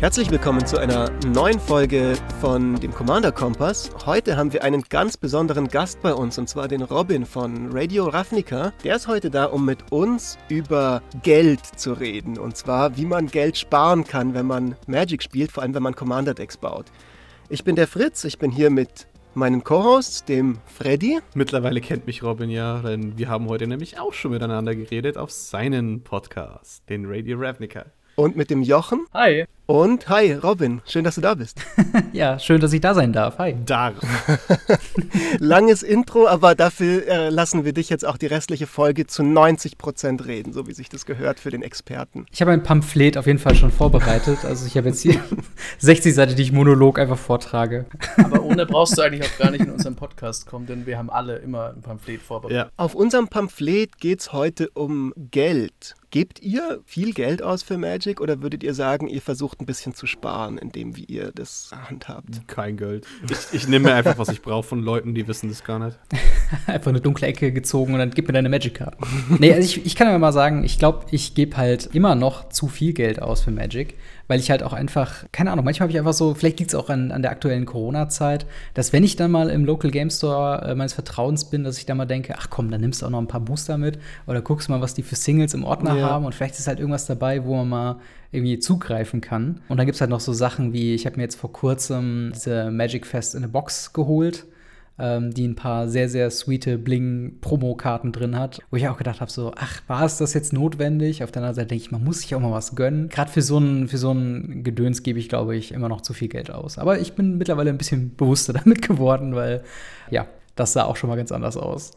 Herzlich willkommen zu einer neuen Folge von dem Commander Kompass. Heute haben wir einen ganz besonderen Gast bei uns und zwar den Robin von Radio Ravnica. Der ist heute da, um mit uns über Geld zu reden und zwar wie man Geld sparen kann, wenn man Magic spielt, vor allem wenn man Commander Decks baut. Ich bin der Fritz, ich bin hier mit meinem Co-Host, dem Freddy. Mittlerweile kennt mich Robin ja, denn wir haben heute nämlich auch schon miteinander geredet auf seinen Podcast, den Radio Ravnica. Und mit dem Jochen. Hi. Und hi, Robin. Schön, dass du da bist. ja, schön, dass ich da sein darf. Hi. Darf. Langes Intro, aber dafür äh, lassen wir dich jetzt auch die restliche Folge zu 90 Prozent reden, so wie sich das gehört für den Experten. Ich habe ein Pamphlet auf jeden Fall schon vorbereitet. Also ich habe jetzt hier 60 Seiten, die ich Monolog einfach vortrage. Aber ohne brauchst du eigentlich auch gar nicht in unseren Podcast kommen, denn wir haben alle immer ein Pamphlet vorbereitet. Ja. Auf unserem Pamphlet geht es heute um Geld. Gebt ihr viel Geld aus für Magic oder würdet ihr sagen, ihr versucht ein bisschen zu sparen, indem wie ihr das handhabt? Kein Geld. Ich, ich nehme mir einfach, was ich brauche von Leuten, die wissen das gar nicht. einfach eine dunkle Ecke gezogen und dann gib mir deine Magic-Karte. nee, also ich, ich kann aber mal sagen, ich glaube, ich gebe halt immer noch zu viel Geld aus für Magic weil ich halt auch einfach, keine Ahnung, manchmal habe ich einfach so, vielleicht liegt es auch an, an der aktuellen Corona-Zeit, dass wenn ich dann mal im Local Game Store äh, meines Vertrauens bin, dass ich dann mal denke, ach komm, dann nimmst du auch noch ein paar Booster mit oder guckst mal, was die für Singles im Ordner ja. haben und vielleicht ist halt irgendwas dabei, wo man mal irgendwie zugreifen kann. Und dann gibt es halt noch so Sachen wie, ich habe mir jetzt vor kurzem diese Magic Fest in a Box geholt ähm, die ein paar sehr, sehr sweete Bling-Promo-Karten drin hat, wo ich auch gedacht habe, so, ach, war es das jetzt notwendig? Auf der anderen Seite denke ich, man muss sich auch mal was gönnen. Gerade für so ein, so Gedöns gebe ich, glaube ich, immer noch zu viel Geld aus. Aber ich bin mittlerweile ein bisschen bewusster damit geworden, weil, ja, das sah auch schon mal ganz anders aus.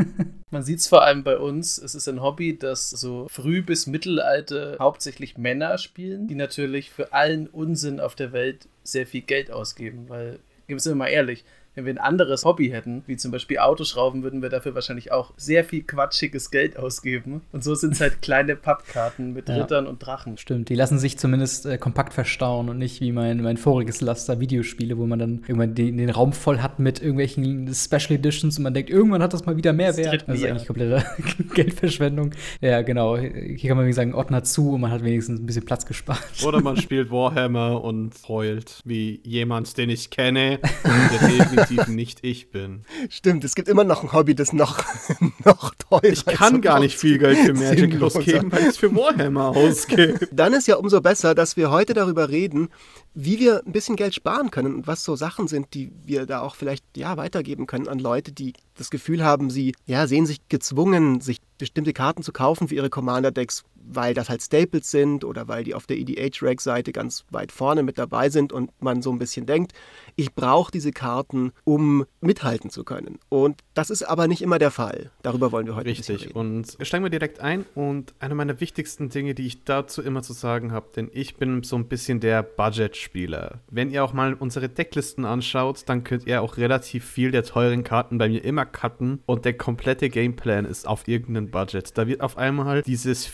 Man sieht es vor allem bei uns. Es ist ein Hobby, das so früh bis Mittelalter hauptsächlich Männer spielen, die natürlich für allen Unsinn auf der Welt sehr viel Geld ausgeben, weil, geben wir mal ehrlich, wenn wir ein anderes Hobby hätten, wie zum Beispiel Autoschrauben, würden wir dafür wahrscheinlich auch sehr viel quatschiges Geld ausgeben. Und so sind es halt kleine Pappkarten mit ja. Rittern und Drachen. Stimmt, die lassen sich zumindest äh, kompakt verstauen und nicht wie mein, mein voriges Laster Videospiele, wo man dann irgendwann den, den Raum voll hat mit irgendwelchen Special Editions und man denkt, irgendwann hat das mal wieder mehr Wert. Das ist eigentlich komplette Geldverschwendung. Ja, genau. Hier kann man sagen, Ordner zu und man hat wenigstens ein bisschen Platz gespart. Oder man spielt Warhammer und heult wie jemand, den ich kenne, der definitiv nicht ich bin. Stimmt, es gibt immer noch ein Hobby, das noch, noch teurer ist. Ich kann gar nicht viel Geld für Magic ausgeben, weil ich es für Warhammer ausgebe. Dann ist ja umso besser, dass wir heute darüber reden, wie wir ein bisschen Geld sparen können und was so Sachen sind, die wir da auch vielleicht ja, weitergeben können an Leute, die das Gefühl haben, sie ja, sehen sich gezwungen, sich bestimmte Karten zu kaufen für ihre Commander-Decks, weil das halt Staples sind oder weil die auf der EDH-Rack-Seite ganz weit vorne mit dabei sind und man so ein bisschen denkt, ich brauche diese Karten, um mithalten zu können. Und das ist aber nicht immer der Fall. Darüber wollen wir heute Richtig. Und steigen wir direkt ein. Und eine meiner wichtigsten Dinge, die ich dazu immer zu sagen habe, denn ich bin so ein bisschen der Budget-Spieler. Wenn ihr auch mal unsere Decklisten anschaut, dann könnt ihr auch relativ viel der teuren Karten bei mir immer cutten und der komplette Gameplan ist auf irgendeinem Budget. Da wird auf einmal dieses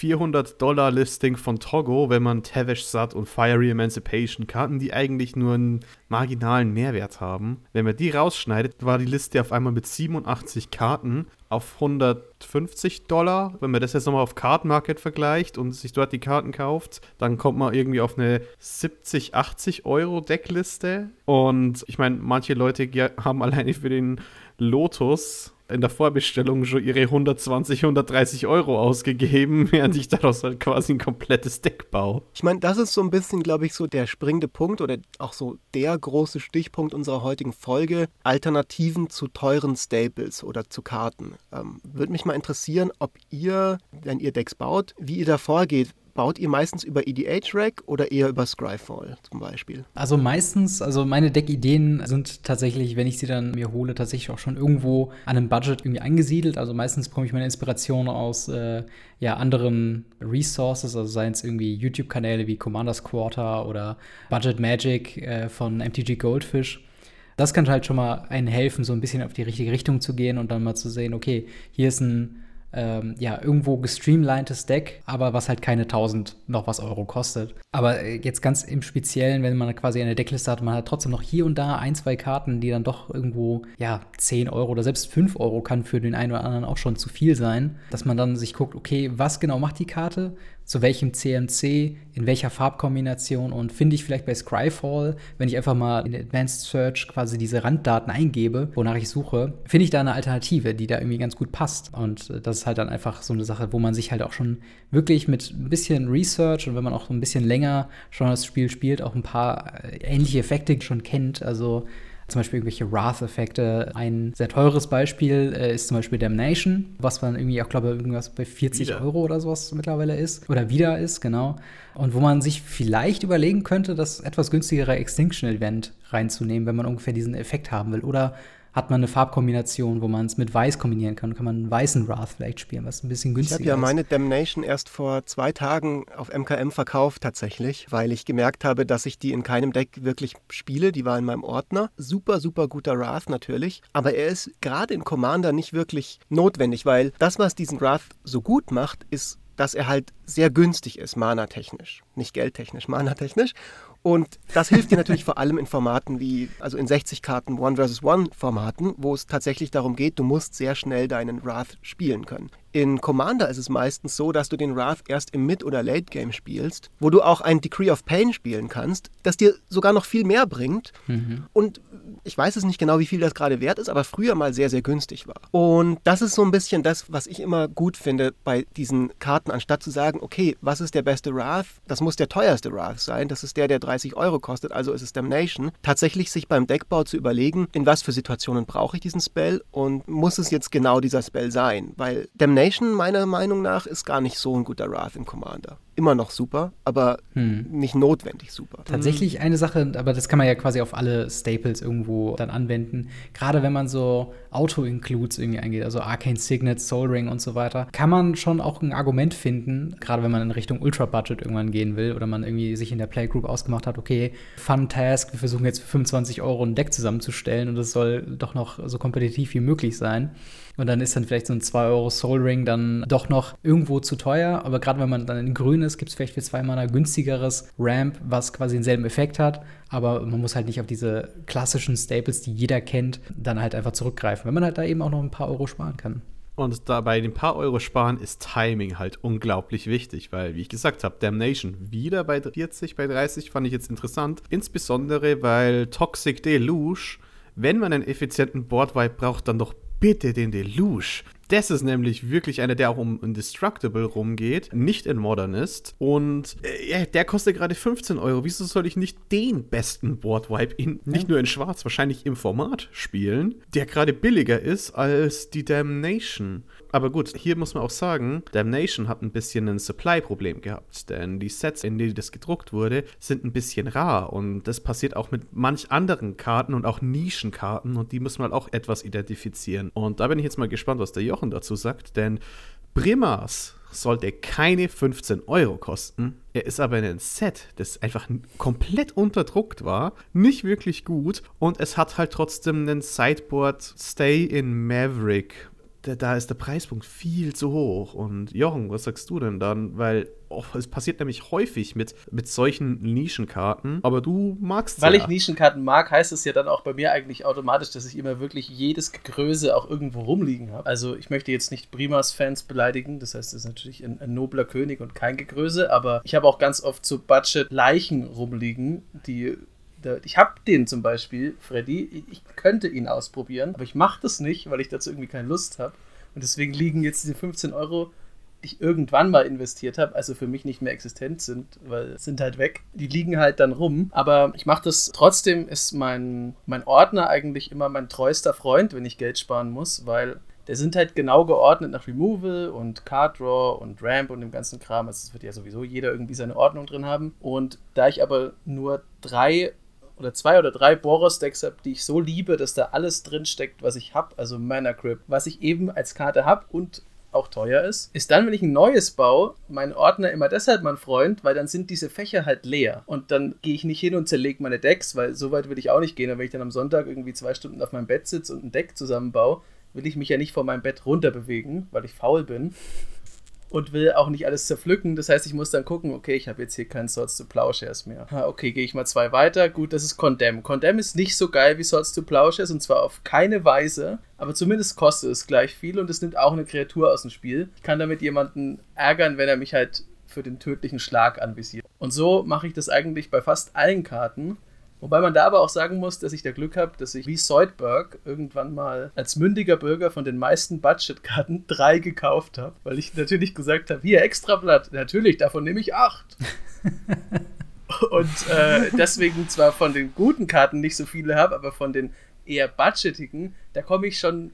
400-Dollar-Listing von Togo, wenn man Tavish Sat und Fiery Emancipation Karten, die eigentlich nur einen marginalen Mehrwert haben, wenn man die rausschneidet, war die Liste auf einmal mit 87 Karten auf 150 Dollar. Wenn man das jetzt nochmal auf Card Market vergleicht und sich dort die Karten kauft, dann kommt man irgendwie auf eine 70, 80 Euro Deckliste. Und ich meine, manche Leute haben alleine für den Lotus in der Vorbestellung schon ihre 120, 130 Euro ausgegeben, während ich daraus halt quasi ein komplettes Deck baue. Ich meine, das ist so ein bisschen, glaube ich, so der springende Punkt oder auch so der große Stichpunkt unserer heutigen Folge. Alternativen zu teuren Staples oder zu Karten. Ähm, Würde mich mal interessieren, ob ihr, wenn ihr Decks baut, wie ihr da vorgeht baut ihr meistens über EDH-Rack oder eher über Scryfall zum Beispiel? Also meistens, also meine Deckideen sind tatsächlich, wenn ich sie dann mir hole, tatsächlich auch schon irgendwo an einem Budget irgendwie eingesiedelt. Also meistens bekomme ich meine Inspiration aus äh, ja, anderen Resources, also seien es irgendwie YouTube-Kanäle wie Commander's Quarter oder Budget Magic äh, von MTG Goldfish. Das kann halt schon mal einen helfen, so ein bisschen auf die richtige Richtung zu gehen und dann mal zu sehen, okay, hier ist ein ähm, ja, irgendwo gestreamlinedes Deck, aber was halt keine 1000 noch was Euro kostet. Aber äh, jetzt ganz im Speziellen, wenn man quasi eine Deckliste hat, man hat trotzdem noch hier und da ein, zwei Karten, die dann doch irgendwo, ja, 10 Euro oder selbst 5 Euro kann für den einen oder anderen auch schon zu viel sein, dass man dann sich guckt, okay, was genau macht die Karte? Zu welchem CMC, in welcher Farbkombination und finde ich vielleicht bei Scryfall, wenn ich einfach mal in Advanced Search quasi diese Randdaten eingebe, wonach ich suche, finde ich da eine Alternative, die da irgendwie ganz gut passt. Und äh, das ist halt dann einfach so eine Sache, wo man sich halt auch schon wirklich mit ein bisschen Research und wenn man auch ein bisschen länger schon das Spiel spielt, auch ein paar äh, ähnliche Effekte schon kennt. Also zum Beispiel irgendwelche Wrath-Effekte. Ein sehr teures Beispiel äh, ist zum Beispiel Damnation, was man irgendwie auch, glaube ich, irgendwas bei 40 wieder. Euro oder sowas mittlerweile ist. Oder wieder ist, genau. Und wo man sich vielleicht überlegen könnte, das etwas günstigere Extinction-Event reinzunehmen, wenn man ungefähr diesen Effekt haben will. Oder hat man eine Farbkombination, wo man es mit Weiß kombinieren kann. Kann man einen weißen Wrath vielleicht spielen, was ein bisschen günstiger ist. Ich habe ja meine Damnation erst vor zwei Tagen auf MKM verkauft tatsächlich, weil ich gemerkt habe, dass ich die in keinem Deck wirklich spiele. Die war in meinem Ordner. Super, super guter Wrath natürlich. Aber er ist gerade in Commander nicht wirklich notwendig, weil das, was diesen Wrath so gut macht, ist dass er halt sehr günstig ist, mana-technisch. Nicht geldtechnisch, mana-technisch. Und das hilft dir natürlich vor allem in Formaten wie, also in 60 Karten One vs. One Formaten, wo es tatsächlich darum geht, du musst sehr schnell deinen Wrath spielen können. In Commander ist es meistens so, dass du den Wrath erst im Mid- oder Late-Game spielst, wo du auch ein Decree of Pain spielen kannst, das dir sogar noch viel mehr bringt. Mhm. Und ich weiß es nicht genau, wie viel das gerade wert ist, aber früher mal sehr, sehr günstig war. Und das ist so ein bisschen das, was ich immer gut finde bei diesen Karten, anstatt zu sagen, okay, was ist der beste Wrath? Das muss der teuerste Wrath sein. Das ist der, der 30 Euro kostet, also ist es Damnation. Tatsächlich sich beim Deckbau zu überlegen, in was für Situationen brauche ich diesen Spell und muss es jetzt genau dieser Spell sein? Weil Damnation Damnation, meiner Meinung nach, ist gar nicht so ein guter Wrath in Commander immer noch super, aber hm. nicht notwendig super. Tatsächlich eine Sache, aber das kann man ja quasi auf alle Staples irgendwo dann anwenden. Gerade wenn man so Auto-Includes irgendwie eingeht, also Arcane Signet, Soul Ring und so weiter, kann man schon auch ein Argument finden, gerade wenn man in Richtung Ultra-Budget irgendwann gehen will oder man irgendwie sich in der Playgroup ausgemacht hat, okay, Fun Task, wir versuchen jetzt für 25 Euro ein Deck zusammenzustellen und es soll doch noch so kompetitiv wie möglich sein. Und dann ist dann vielleicht so ein 2 Euro Soul Ring dann doch noch irgendwo zu teuer, aber gerade wenn man dann in grün ist, gibt es vielleicht für zwei Mana günstigeres Ramp, was quasi denselben Effekt hat. Aber man muss halt nicht auf diese klassischen Staples, die jeder kennt, dann halt einfach zurückgreifen, wenn man halt da eben auch noch ein paar Euro sparen kann. Und da bei den paar Euro sparen ist Timing halt unglaublich wichtig, weil, wie ich gesagt habe, Damnation wieder bei 40, bei 30 fand ich jetzt interessant. Insbesondere, weil Toxic Deluge, wenn man einen effizienten Boardwipe braucht, dann doch bitte den Deluge. Das ist nämlich wirklich einer, der auch um Indestructible rumgeht, nicht in Modernist. Und äh, der kostet gerade 15 Euro. Wieso soll ich nicht den besten Boardwipe in, nicht nur in Schwarz, wahrscheinlich im Format spielen, der gerade billiger ist als die Damnation? Aber gut, hier muss man auch sagen, Damnation hat ein bisschen ein Supply-Problem gehabt, denn die Sets, in denen das gedruckt wurde, sind ein bisschen rar und das passiert auch mit manch anderen Karten und auch Nischenkarten und die muss man halt auch etwas identifizieren. Und da bin ich jetzt mal gespannt, was der Jochen dazu sagt, denn Brimas sollte keine 15 Euro kosten. Er ist aber in ein Set, das einfach komplett unterdruckt war, nicht wirklich gut und es hat halt trotzdem einen Sideboard Stay in Maverick da, ist der Preispunkt viel zu hoch. Und Jochen, was sagst du denn dann? Weil oh, es passiert nämlich häufig mit, mit solchen Nischenkarten, aber du magst es Weil ja. ich Nischenkarten mag, heißt es ja dann auch bei mir eigentlich automatisch, dass ich immer wirklich jedes Größe auch irgendwo rumliegen habe. Also ich möchte jetzt nicht Primas-Fans beleidigen, das heißt, es ist natürlich ein, ein, nobler König und kein Gegröße, aber ich habe auch ganz oft so Budget-Leichen rumliegen, die ich habe den zum Beispiel, Freddy, ich könnte ihn ausprobieren, aber ich mache das nicht, weil ich dazu irgendwie keine Lust habe. Und deswegen liegen jetzt diese 15 Euro, die ich irgendwann mal investiert habe, also für mich nicht mehr existent sind, weil sind halt weg. Die liegen halt dann rum. Aber ich mache das trotzdem, ist mein, mein Ordner eigentlich immer mein treuester Freund, wenn ich Geld sparen muss, weil der sind halt genau geordnet nach Removal und Card Draw und Ramp und dem ganzen Kram. Also es wird ja sowieso jeder irgendwie seine Ordnung drin haben. Und da ich aber nur drei oder zwei oder drei Boros-Decks habe, die ich so liebe, dass da alles drin steckt, was ich habe, also Mana Grip, was ich eben als Karte habe und auch teuer ist, ist dann, wenn ich ein neues baue, mein Ordner immer deshalb mein Freund, weil dann sind diese Fächer halt leer. Und dann gehe ich nicht hin und zerlege meine Decks, weil so weit will ich auch nicht gehen. Und wenn ich dann am Sonntag irgendwie zwei Stunden auf meinem Bett sitze und ein Deck zusammenbaue, will ich mich ja nicht von meinem Bett runterbewegen, weil ich faul bin und will auch nicht alles zerpflücken. Das heißt, ich muss dann gucken, okay, ich habe jetzt hier keinen Swords to Plowshares mehr. okay, gehe ich mal zwei weiter. Gut, das ist Condemn. Condemn ist nicht so geil wie Swords to Plowshares und zwar auf keine Weise, aber zumindest kostet es gleich viel und es nimmt auch eine Kreatur aus dem Spiel. Ich kann damit jemanden ärgern, wenn er mich halt für den tödlichen Schlag anvisiert. Und so mache ich das eigentlich bei fast allen Karten. Wobei man da aber auch sagen muss, dass ich da Glück habe, dass ich wie Soydberg irgendwann mal als mündiger Bürger von den meisten Budgetkarten drei gekauft habe, weil ich natürlich gesagt habe, hier Extrablatt, natürlich, davon nehme ich acht. Und äh, deswegen zwar von den guten Karten nicht so viele habe, aber von den eher budgetigen, da komme ich schon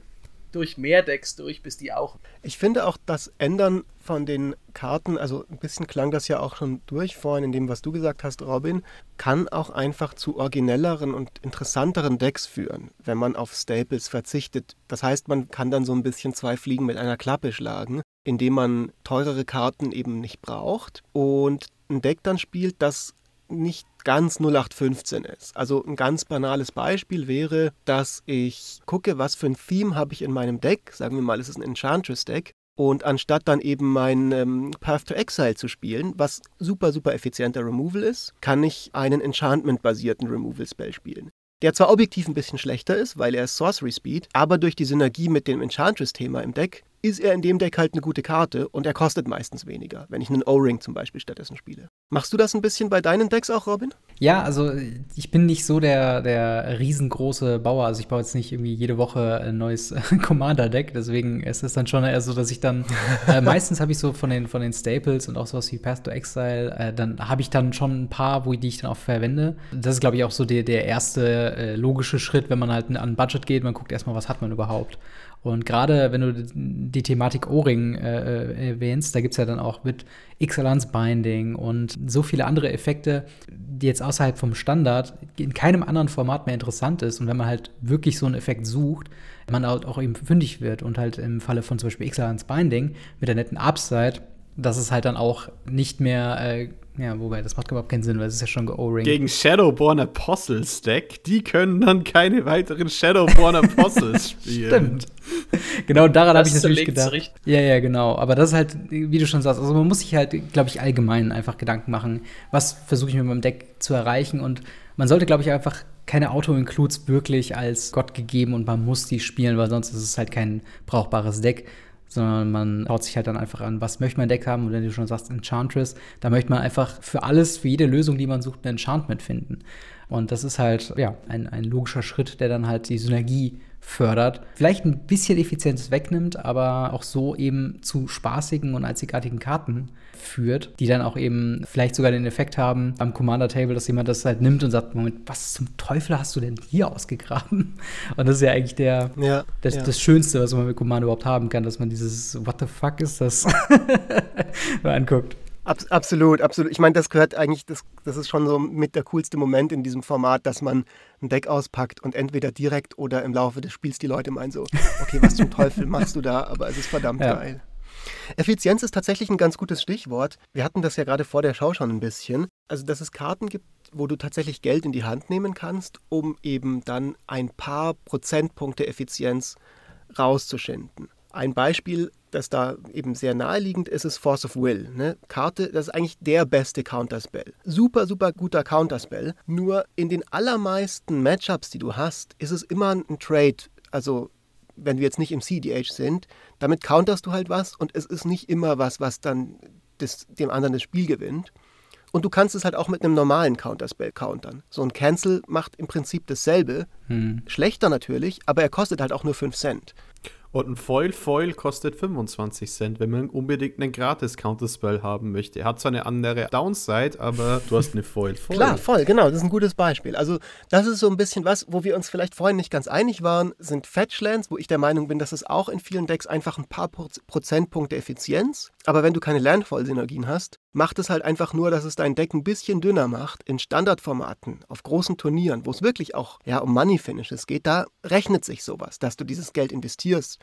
durch mehr Decks durch, bis die auch. Ich finde auch das Ändern von den Karten, also ein bisschen klang das ja auch schon durch vorhin in dem, was du gesagt hast, Robin, kann auch einfach zu originelleren und interessanteren Decks führen, wenn man auf Staples verzichtet. Das heißt, man kann dann so ein bisschen zwei Fliegen mit einer Klappe schlagen, indem man teurere Karten eben nicht braucht und ein Deck dann spielt, das nicht ganz 0815 ist. Also ein ganz banales Beispiel wäre, dass ich gucke, was für ein Theme habe ich in meinem Deck. Sagen wir mal, es ist ein Enchantress-Deck. Und anstatt dann eben mein ähm, Path to Exile zu spielen, was super, super effizienter Removal ist, kann ich einen Enchantment-basierten Removal-Spell spielen. Der zwar objektiv ein bisschen schlechter ist, weil er ist Sorcery Speed, aber durch die Synergie mit dem Enchantress-Thema im Deck ist er in dem Deck halt eine gute Karte und er kostet meistens weniger, wenn ich einen O-Ring zum Beispiel stattdessen spiele. Machst du das ein bisschen bei deinen Decks auch, Robin? Ja, also ich bin nicht so der, der riesengroße Bauer. Also ich baue jetzt nicht irgendwie jede Woche ein neues Commander-Deck. Deswegen ist es dann schon eher so, dass ich dann äh, meistens habe ich so von den, von den Staples und auch sowas wie Path to Exile, äh, dann habe ich dann schon ein paar, wo die ich dann auch verwende. Das ist, glaube ich, auch so der, der erste äh, logische Schritt, wenn man halt an Budget geht. Man guckt erstmal, was hat man überhaupt. Und gerade wenn du die Thematik O-Ring äh, äh, erwähnst, da gibt es ja dann auch mit Excellence Binding und so viele andere Effekte, die jetzt außerhalb vom Standard in keinem anderen Format mehr interessant ist. Und wenn man halt wirklich so einen Effekt sucht, man halt auch eben fündig wird und halt im Falle von zum Beispiel Excellence Binding mit der netten Upside, dass es halt dann auch nicht mehr äh, ja, wobei, das macht überhaupt keinen Sinn, weil es ist ja schon O-Ring. Gegen Shadowborn Apostles Deck, die können dann keine weiteren Shadowborn Apostles spielen. Stimmt. Genau daran habe ich natürlich gedacht. Richtig. Ja, ja, genau. Aber das ist halt, wie du schon sagst, also man muss sich halt, glaube ich, allgemein einfach Gedanken machen, was versuche ich mit meinem Deck zu erreichen und man sollte, glaube ich, einfach keine Auto-Includes wirklich als Gott gegeben und man muss die spielen, weil sonst ist es halt kein brauchbares Deck sondern man schaut sich halt dann einfach an, was möchte man im Deck haben und wenn du schon sagst Enchantress, da möchte man einfach für alles, für jede Lösung, die man sucht, ein Enchantment finden. Und das ist halt, ja, ein, ein logischer Schritt, der dann halt die Synergie fördert. Vielleicht ein bisschen Effizienz wegnimmt, aber auch so eben zu spaßigen und einzigartigen Karten führt, die dann auch eben vielleicht sogar den Effekt haben am Commander-Table, dass jemand das halt nimmt und sagt, Moment, was zum Teufel hast du denn hier ausgegraben? Und das ist ja eigentlich der, ja, das, ja. das Schönste, was man mit Commander überhaupt haben kann, dass man dieses What the fuck ist das mal anguckt. Abs absolut, absolut. Ich meine, das gehört eigentlich, das, das ist schon so mit der coolste Moment in diesem Format, dass man ein Deck auspackt und entweder direkt oder im Laufe des Spiels die Leute meinen so, okay, was zum Teufel machst du da? Aber es ist verdammt ja. geil. Effizienz ist tatsächlich ein ganz gutes Stichwort. Wir hatten das ja gerade vor der Schau schon ein bisschen. Also, dass es Karten gibt, wo du tatsächlich Geld in die Hand nehmen kannst, um eben dann ein paar Prozentpunkte Effizienz rauszuschinden. Ein Beispiel, das da eben sehr naheliegend ist, ist Force of Will. Ne? Karte, das ist eigentlich der beste Counterspell. Super, super guter Counterspell. Nur in den allermeisten Matchups, die du hast, ist es immer ein Trade. Also wenn wir jetzt nicht im CDH sind, damit counterst du halt was und es ist nicht immer was, was dann das, dem anderen das Spiel gewinnt. Und du kannst es halt auch mit einem normalen Counterspell countern. So ein Cancel macht im Prinzip dasselbe. Hm. Schlechter natürlich, aber er kostet halt auch nur 5 Cent. Und ein Foil Foil kostet 25 Cent, wenn man unbedingt einen gratis Counterspell haben möchte. Er hat zwar eine andere Downside, aber du hast eine Foil Foil. Klar, voll, genau. Das ist ein gutes Beispiel. Also, das ist so ein bisschen was, wo wir uns vielleicht vorhin nicht ganz einig waren, sind Fetchlands, wo ich der Meinung bin, dass es auch in vielen Decks einfach ein paar Prozentpunkte Effizienz. Aber wenn du keine Landfall-Synergien hast, macht es halt einfach nur, dass es dein Deck ein bisschen dünner macht in Standardformaten, auf großen Turnieren, wo es wirklich auch ja, um Money-Finishes geht. Da rechnet sich sowas, dass du dieses Geld investierst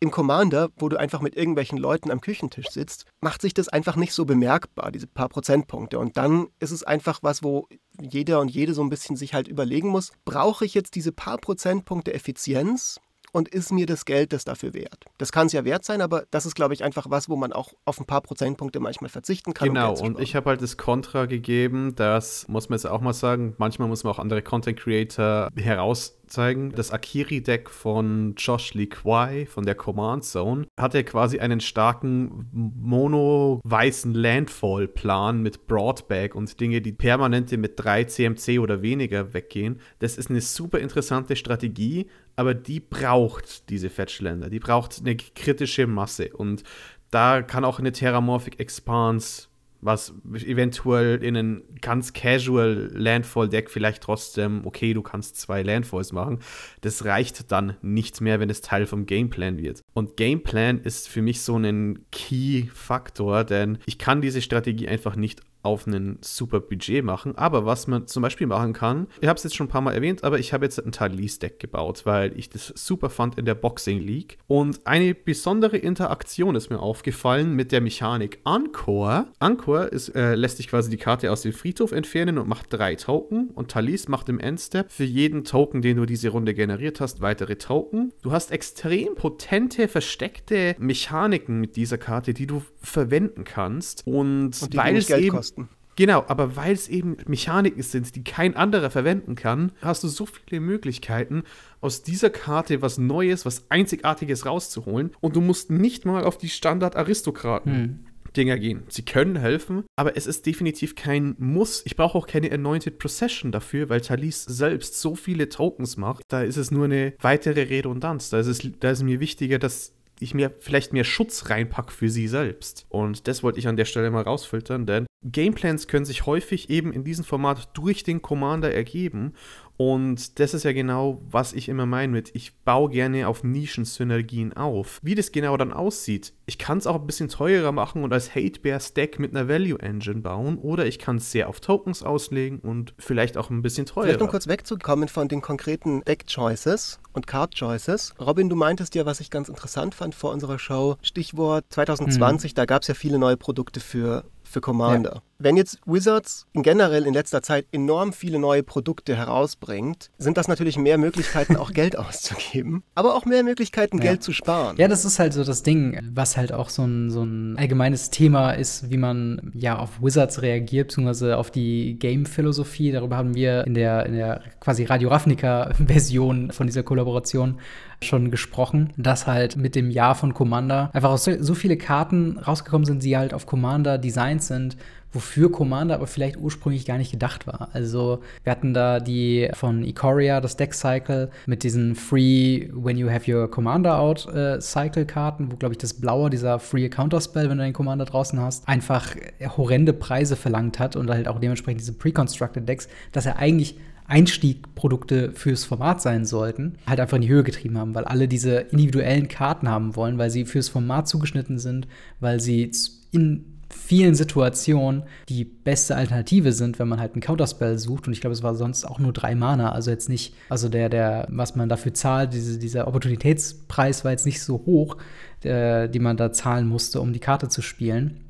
im Commander, wo du einfach mit irgendwelchen Leuten am Küchentisch sitzt, macht sich das einfach nicht so bemerkbar, diese paar Prozentpunkte. Und dann ist es einfach was, wo jeder und jede so ein bisschen sich halt überlegen muss, brauche ich jetzt diese paar Prozentpunkte Effizienz und ist mir das Geld das dafür wert? Das kann es ja wert sein, aber das ist, glaube ich, einfach was, wo man auch auf ein paar Prozentpunkte manchmal verzichten kann. Genau, um und ich habe halt das Kontra gegeben, das muss man jetzt auch mal sagen, manchmal muss man auch andere Content Creator heraus zeigen. Das Akiri-Deck von Josh Lee Kwai von der Command Zone hatte quasi einen starken mono-weißen Landfall-Plan mit Broadback und Dinge, die permanente mit 3 CMC oder weniger weggehen. Das ist eine super interessante Strategie, aber die braucht diese Fetchländer. Die braucht eine kritische Masse und da kann auch eine Terramorphic Expanse was eventuell in ein ganz casual Landfall-Deck vielleicht trotzdem, okay, du kannst zwei Landfalls machen. Das reicht dann nicht mehr, wenn es Teil vom Gameplan wird. Und Gameplan ist für mich so ein Key-Faktor, denn ich kann diese Strategie einfach nicht auf ein super Budget machen. Aber was man zum Beispiel machen kann, ich habe es jetzt schon ein paar Mal erwähnt, aber ich habe jetzt ein Talis-Deck gebaut, weil ich das super fand in der Boxing League. Und eine besondere Interaktion ist mir aufgefallen mit der Mechanik Encore. Encore ist, äh, lässt sich quasi die Karte aus dem Friedhof entfernen und macht drei Token. Und Talis macht im Endstep für jeden Token, den du diese Runde generiert hast, weitere Token. Du hast extrem potente, versteckte Mechaniken mit dieser Karte, die du verwenden kannst. Und, Und die weil es Geld eben kosten. Genau, aber weil es eben Mechaniken sind, die kein anderer verwenden kann, hast du so viele Möglichkeiten, aus dieser Karte was Neues, was Einzigartiges rauszuholen. Und du musst nicht mal auf die Standard-Aristokraten. Hm. Dinger gehen. Sie können helfen, aber es ist definitiv kein Muss. Ich brauche auch keine Anointed Procession dafür, weil Talis selbst so viele Tokens macht. Da ist es nur eine weitere Redundanz. Da ist es, da ist mir wichtiger, dass ich mir vielleicht mehr Schutz reinpacke für sie selbst. Und das wollte ich an der Stelle mal rausfiltern, denn Gameplans können sich häufig eben in diesem Format durch den Commander ergeben. Und das ist ja genau, was ich immer meine mit, ich baue gerne auf Nischensynergien auf. Wie das genau dann aussieht, ich kann es auch ein bisschen teurer machen und als Hate-Bear-Stack mit einer Value-Engine bauen oder ich kann es sehr auf Tokens auslegen und vielleicht auch ein bisschen teurer. Vielleicht um kurz wegzukommen von den konkreten Deck-Choices und Card-Choices. Robin, du meintest ja, was ich ganz interessant fand vor unserer Show, Stichwort 2020, da gab es ja viele neue Produkte für, für Commander. Wenn jetzt Wizards generell in letzter Zeit enorm viele neue Produkte herausbringt, sind das natürlich mehr Möglichkeiten, auch Geld auszugeben, aber auch mehr Möglichkeiten, Ja. Geld zu sparen. Ja, das ist halt so das Ding, was halt auch so ein, so ein allgemeines Thema ist, wie man ja auf Wizards reagiert, beziehungsweise auf die Game-Philosophie. Darüber haben wir in der, in der quasi Radio Ravnica-Version von dieser Kollaboration schon gesprochen, dass halt mit dem Jahr von Commander einfach so, so viele Karten rausgekommen sind, die halt auf Commander designt sind, wofür Commander aber vielleicht ursprünglich gar nicht gedacht war. Also wir hatten da die von Ikoria, das Deck Cycle, mit diesen Free When You Have Your Commander Out äh, Cycle-Karten, wo, glaube ich, das Blaue, dieser Free Counterspell, wenn du den Commander draußen hast, einfach horrende Preise verlangt hat und halt auch dementsprechend diese Pre-Constructed Decks, dass er eigentlich Einstiegprodukte fürs Format sein sollten, halt einfach in die Höhe getrieben haben, weil alle diese individuellen Karten haben wollen, weil sie fürs Format zugeschnitten sind, weil sie in vielen Situationen die beste Alternative sind, wenn man halt einen Counterspell sucht. Und ich glaube, es war sonst auch nur drei Mana. Also jetzt nicht, also der, der, was man dafür zahlt, diese, dieser Opportunitätspreis war jetzt nicht so hoch, äh, die man da zahlen musste, um die Karte zu spielen.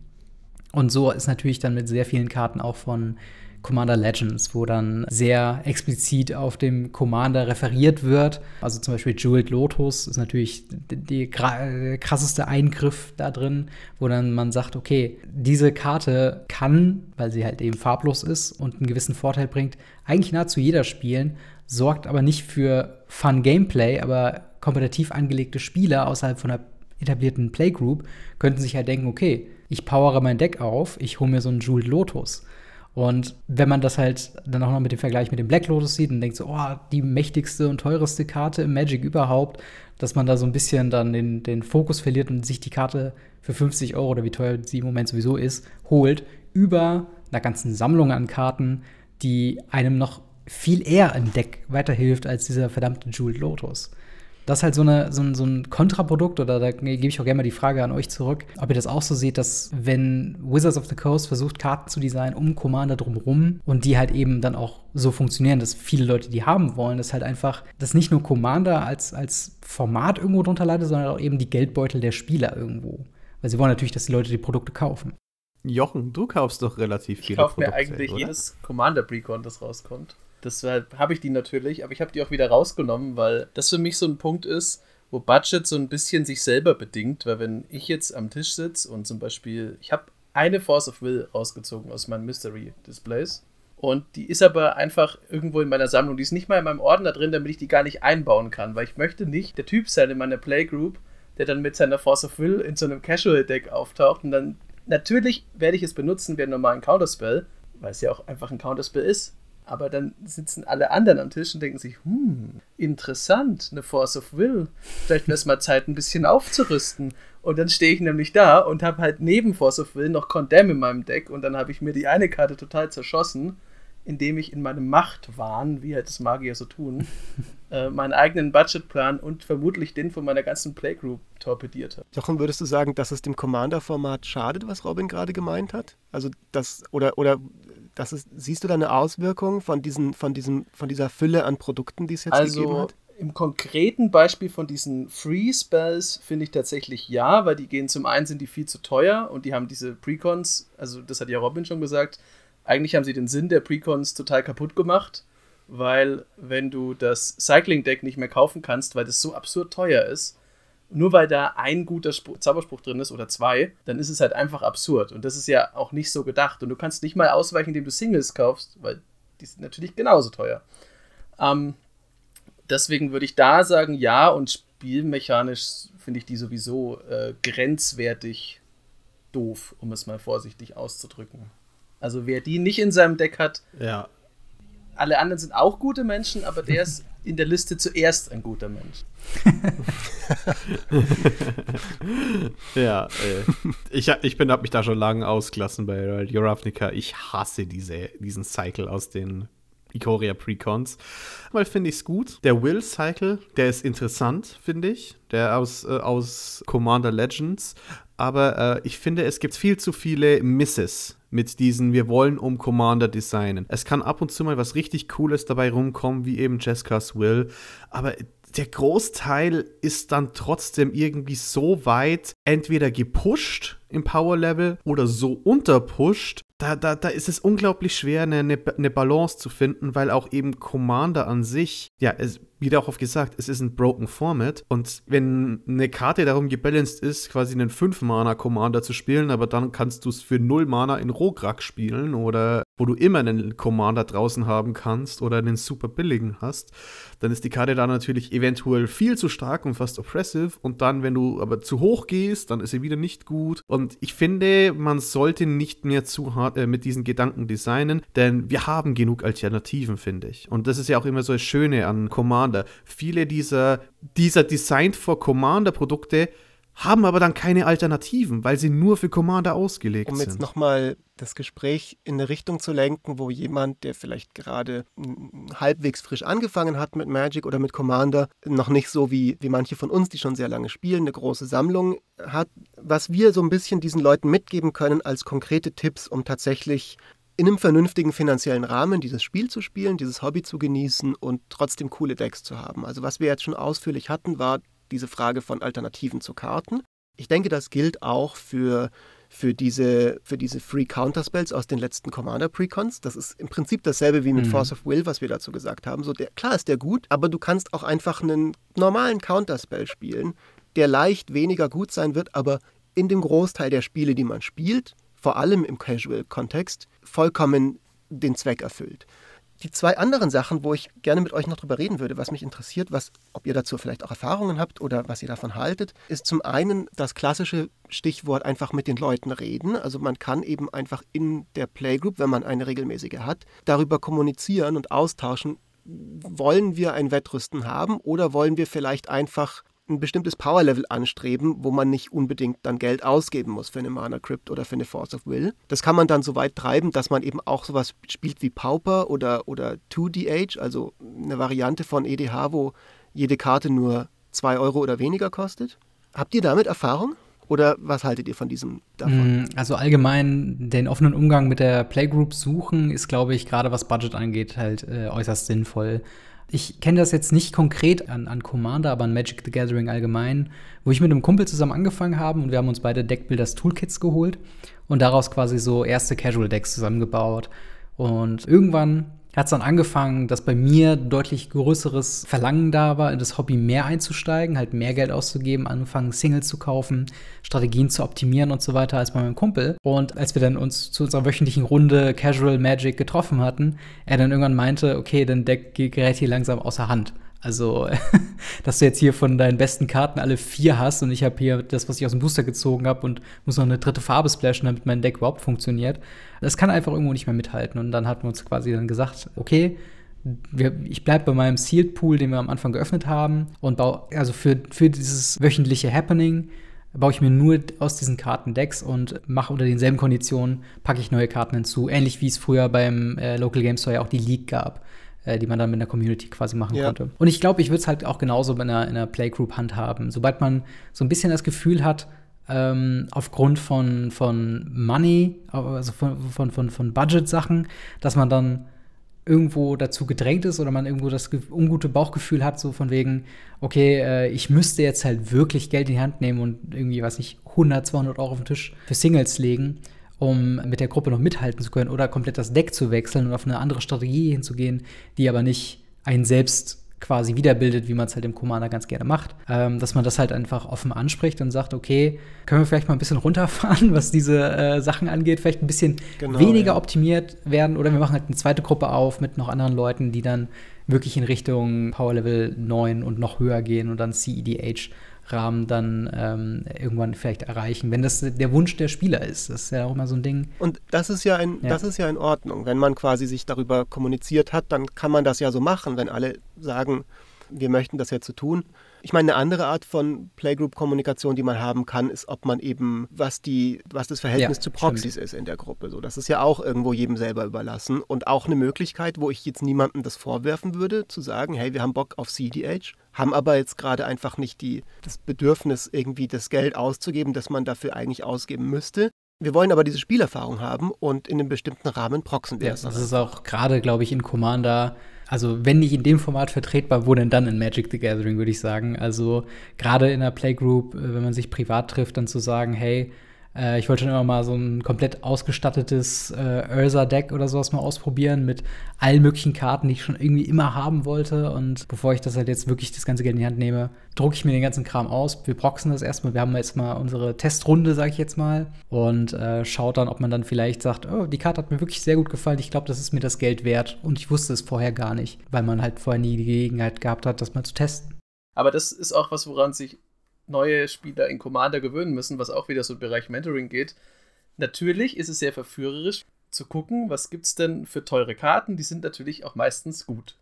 Und so ist natürlich dann mit sehr vielen Karten auch von Commander Legends, wo dann sehr explizit auf dem Commander referiert wird. Also zum Beispiel Jeweled Lotus ist natürlich die krasseste Eingriff da drin, wo dann man sagt, okay, diese Karte kann, weil sie halt eben farblos ist und einen gewissen Vorteil bringt, eigentlich nahezu jeder spielen, sorgt aber nicht für Fun Gameplay, aber kompetitiv angelegte Spieler außerhalb von einer etablierten Playgroup könnten sich halt denken, okay, ich powere mein Deck auf, ich hole mir so einen Jeweled Lotus. Und wenn man das halt dann auch noch mit dem Vergleich mit dem Black Lotus sieht und denkt so, oh, die mächtigste und teuerste Karte im Magic überhaupt, dass man da so ein bisschen dann den, den Fokus verliert und sich die Karte für 50 Euro oder wie teuer sie im Moment sowieso ist, holt, über einer ganzen Sammlung an Karten, die einem noch viel eher im Deck weiterhilft als dieser verdammte Jeweled Lotus. Das ist halt so, eine, so, ein, so ein Kontraprodukt, oder da gebe ich auch gerne mal die Frage an euch zurück, ob ihr das auch so seht, dass wenn Wizards of the Coast versucht, Karten zu designen um Commander drumherum und die halt eben dann auch so funktionieren, dass viele Leute die haben wollen, dass halt einfach, dass nicht nur Commander als, als Format irgendwo drunter leidet, sondern auch eben die Geldbeutel der Spieler irgendwo. Weil sie wollen natürlich, dass die Leute die Produkte kaufen. Jochen, du kaufst doch relativ Ich viele kaufe mir Produkte, eigentlich oder? jedes Commander Precon, das rauskommt. Deshalb habe ich die natürlich, aber ich habe die auch wieder rausgenommen, weil das für mich so ein Punkt ist, wo Budget so ein bisschen sich selber bedingt, weil wenn ich jetzt am Tisch sitze und zum Beispiel, ich habe eine Force of Will rausgezogen aus meinen Mystery Displays Und die ist aber einfach irgendwo in meiner Sammlung. Die ist nicht mal in meinem Ordner drin, damit ich die gar nicht einbauen kann, weil ich möchte nicht der Typ sein in meiner Playgroup, der dann mit seiner Force of Will in so einem Casual-Deck auftaucht und dann natürlich werde ich es benutzen wie einen normalen Counterspell, weil es ja auch einfach ein Counterspell ist. Aber dann sitzen alle anderen am Tisch und denken sich, hm, interessant, eine Force of Will. Vielleicht wäre es mal Zeit, ein bisschen aufzurüsten. Und dann stehe ich nämlich da und habe halt neben Force of Will noch Condemn in meinem Deck und dann habe ich mir die eine Karte total zerschossen indem ich in meinem Machtwahn, wie halt das Magier so tun, äh, meinen eigenen Budgetplan und vermutlich den von meiner ganzen Playgroup torpediert habe. Jochen, würdest du sagen, dass es dem Commander-Format schadet, was Robin gerade gemeint hat? Also das, oder, oder das ist, siehst du da eine Auswirkung von, diesen, von, diesem, von dieser Fülle an Produkten, die es jetzt also, gegeben hat? Im konkreten Beispiel von diesen Free Spells finde ich tatsächlich ja, weil die gehen zum einen sind die viel zu teuer und die haben diese Precons, also das hat ja Robin schon gesagt, eigentlich haben sie den Sinn der Precons total kaputt gemacht, weil wenn du das Cycling Deck nicht mehr kaufen kannst, weil das so absurd teuer ist, nur weil da ein guter Spruch, Zauberspruch drin ist oder zwei, dann ist es halt einfach absurd. Und das ist ja auch nicht so gedacht. Und du kannst nicht mal ausweichen, indem du Singles kaufst, weil die sind natürlich genauso teuer. Ähm, deswegen würde ich da sagen, ja, und spielmechanisch finde ich die sowieso äh, grenzwertig doof, um es mal vorsichtig auszudrücken. Also wer die nicht in seinem Deck hat, ja. alle anderen sind auch gute Menschen, aber der ist in der Liste zuerst ein guter Mensch. ja, äh, ich, ich habe mich da schon lange ausgelassen bei Joravnica. Ich hasse diese, diesen Cycle aus den Ikoria Precons. Weil finde ich es gut. Der Will Cycle, der ist interessant, finde ich. Der aus, äh, aus Commander Legends. Aber äh, ich finde, es gibt viel zu viele Misses mit diesen, wir wollen um Commander designen. Es kann ab und zu mal was richtig Cooles dabei rumkommen, wie eben Jessica's Will, aber der Großteil ist dann trotzdem irgendwie so weit entweder gepusht im Power Level oder so unterpusht, da, da, da ist es unglaublich schwer, eine, eine Balance zu finden, weil auch eben Commander an sich, ja, es, wie auch oft gesagt, es ist ein Broken Format und wenn eine Karte darum gebalanced ist, quasi einen 5-Mana-Commander zu spielen, aber dann kannst du es für 0 Mana in Rograk spielen oder wo du immer einen Commander draußen haben kannst oder einen super billigen hast, dann ist die Karte da natürlich eventuell viel zu stark und fast oppressive und dann, wenn du aber zu hoch gehst, dann ist sie wieder nicht gut und ich finde, man sollte nicht mehr zu hart äh, mit diesen Gedanken designen, denn wir haben genug Alternativen, finde ich. Und das ist ja auch immer so das Schöne an Commander. Viele dieser, dieser Designed for Commander Produkte haben aber dann keine Alternativen, weil sie nur für Commander ausgelegt sind. Um jetzt nochmal das Gespräch in eine Richtung zu lenken, wo jemand, der vielleicht gerade halbwegs frisch angefangen hat mit Magic oder mit Commander, noch nicht so wie, wie manche von uns, die schon sehr lange spielen, eine große Sammlung hat, was wir so ein bisschen diesen Leuten mitgeben können als konkrete Tipps, um tatsächlich in einem vernünftigen finanziellen Rahmen dieses Spiel zu spielen, dieses Hobby zu genießen und trotzdem coole Decks zu haben. Also was wir jetzt schon ausführlich hatten, war diese Frage von Alternativen zu Karten. Ich denke, das gilt auch für, für, diese, für diese Free Counterspells aus den letzten Commander Precons. Das ist im Prinzip dasselbe wie mit mhm. Force of Will, was wir dazu gesagt haben. So der, klar ist der gut, aber du kannst auch einfach einen normalen Counterspell spielen, der leicht weniger gut sein wird, aber in dem Großteil der Spiele, die man spielt, vor allem im Casual-Kontext, vollkommen den Zweck erfüllt. Die zwei anderen Sachen, wo ich gerne mit euch noch drüber reden würde, was mich interessiert, was, ob ihr dazu vielleicht auch Erfahrungen habt oder was ihr davon haltet, ist zum einen das klassische Stichwort einfach mit den Leuten reden. Also man kann eben einfach in der Playgroup, wenn man eine regelmäßige hat, darüber kommunizieren und austauschen, wollen wir ein Wettrüsten haben oder wollen wir vielleicht einfach ein bestimmtes Powerlevel anstreben, wo man nicht unbedingt dann Geld ausgeben muss für eine Mana Crypt oder für eine Force of Will. Das kann man dann so weit treiben, dass man eben auch sowas spielt wie Pauper oder, oder 2DH, also eine Variante von EDH, wo jede Karte nur 2 Euro oder weniger kostet. Habt ihr damit Erfahrung? Oder was haltet ihr von diesem davon? Mm, also allgemein den offenen Umgang mit der Playgroup suchen ist, glaube ich, gerade was Budget angeht, halt äh, äußerst sinnvoll. Ich kenne das jetzt nicht konkret an, an Commander, aber an Magic the Gathering allgemein, wo ich mit einem Kumpel zusammen angefangen habe und wir haben uns beide Deckbuilders Toolkits geholt und daraus quasi so erste Casual Decks zusammengebaut. Und irgendwann hat es dann angefangen, dass bei mir deutlich größeres Verlangen da war, in das Hobby mehr einzusteigen, halt mehr Geld auszugeben, angefangen Singles zu kaufen, Strategien zu optimieren und so weiter als bei meinem Kumpel. Und als wir dann uns zu unserer wöchentlichen Runde Casual Magic getroffen hatten, er dann irgendwann meinte, okay, dann Deck gerät hier langsam außer Hand. Also, dass du jetzt hier von deinen besten Karten alle vier hast und ich habe hier das, was ich aus dem Booster gezogen habe und muss noch eine dritte Farbe splashen, damit mein Deck überhaupt funktioniert. Das kann einfach irgendwo nicht mehr mithalten. Und dann hatten wir uns quasi dann gesagt, okay, wir, ich bleibe bei meinem Sealed Pool, den wir am Anfang geöffnet haben und baue, also für, für dieses wöchentliche Happening baue ich mir nur aus diesen Karten Decks und mache unter denselben Konditionen, packe ich neue Karten hinzu. Ähnlich wie es früher beim äh, Local Game Store ja auch die League gab äh, die man dann mit der Community quasi machen ja. konnte. Und ich glaube, ich würde es halt auch genauso in einer, in einer Playgroup handhaben. Sobald man so ein bisschen das Gefühl hat, ähm, aufgrund von, von Money, also von, von, von, von Budget-Sachen, dass man dann irgendwo dazu gedrängt ist oder man irgendwo das ungute Bauchgefühl hat, so von wegen, okay, äh, ich müsste jetzt halt wirklich Geld in die Hand nehmen und irgendwie, was nicht, 100, 200 Euro auf den Tisch für Singles legen um mit der Gruppe noch mithalten zu können oder komplett das Deck zu wechseln und auf eine andere Strategie hinzugehen, die aber nicht einen selbst quasi wiederbildet, wie man es halt im Commander ganz gerne macht, ähm, dass man das halt einfach offen anspricht und sagt, okay, können wir vielleicht mal ein bisschen runterfahren, was diese äh, Sachen angeht, vielleicht ein bisschen genau, weniger ja. optimiert werden oder wir machen halt eine zweite Gruppe auf mit noch anderen Leuten, die dann wirklich in Richtung Power Level 9 und noch höher gehen und dann CEDH Rahmen dann ähm, irgendwann vielleicht erreichen, wenn das der Wunsch der Spieler ist. Das ist ja auch immer so ein Ding. Und das ist ja, ein, ja. das ist ja in Ordnung. Wenn man quasi sich darüber kommuniziert hat, dann kann man das ja so machen, wenn alle sagen, wir möchten das jetzt so tun. Ich meine, eine andere Art von Playgroup-Kommunikation, die man haben kann, ist, ob man eben, was, die, was das Verhältnis ja, zu Proxys stimmt. ist in der Gruppe. So, das ist ja auch irgendwo jedem selber überlassen und auch eine Möglichkeit, wo ich jetzt niemandem das vorwerfen würde, zu sagen, hey, wir haben Bock auf CDH, haben aber jetzt gerade einfach nicht die, das Bedürfnis, irgendwie das Geld auszugeben, das man dafür eigentlich ausgeben müsste. Wir wollen aber diese Spielerfahrung haben und in einem bestimmten Rahmen proxen wir ja, Das ist auch gerade, glaube ich, in Commander also wenn nicht in dem Format vertretbar, wo denn dann in Magic the Gathering, würde ich sagen. Also gerade in einer Playgroup, äh, wenn man sich privat trifft, dann zu sagen, hey, äh, ich wollte schon immer mal so ein komplett ausgestattetes äh, Ursa-Deck oder sowas mal ausprobieren mit allen möglichen Karten, die ich schon irgendwie immer haben wollte. Und bevor ich das halt jetzt wirklich das ganze Geld in die Hand nehme, drucke ich mir den ganzen Kram aus. Wir proxen das erstmal. Wir haben jetzt mal unsere Testrunde, sage ich jetzt mal. Und äh, schaut dann, ob man dann vielleicht sagt, oh, die Karte hat mir wirklich sehr gut gefallen. Ich glaube, das ist mir das Geld wert. Und ich wusste es vorher gar nicht, weil man halt vorher nie die Gelegenheit gehabt hat, das mal zu testen. Aber das ist auch was, woran sich neue Spieler in Commander gewöhnen müssen, was auch wieder so im Bereich Mentoring geht. Natürlich ist es sehr verführerisch zu gucken, was gibt es denn für teure Karten, die sind natürlich auch meistens gut.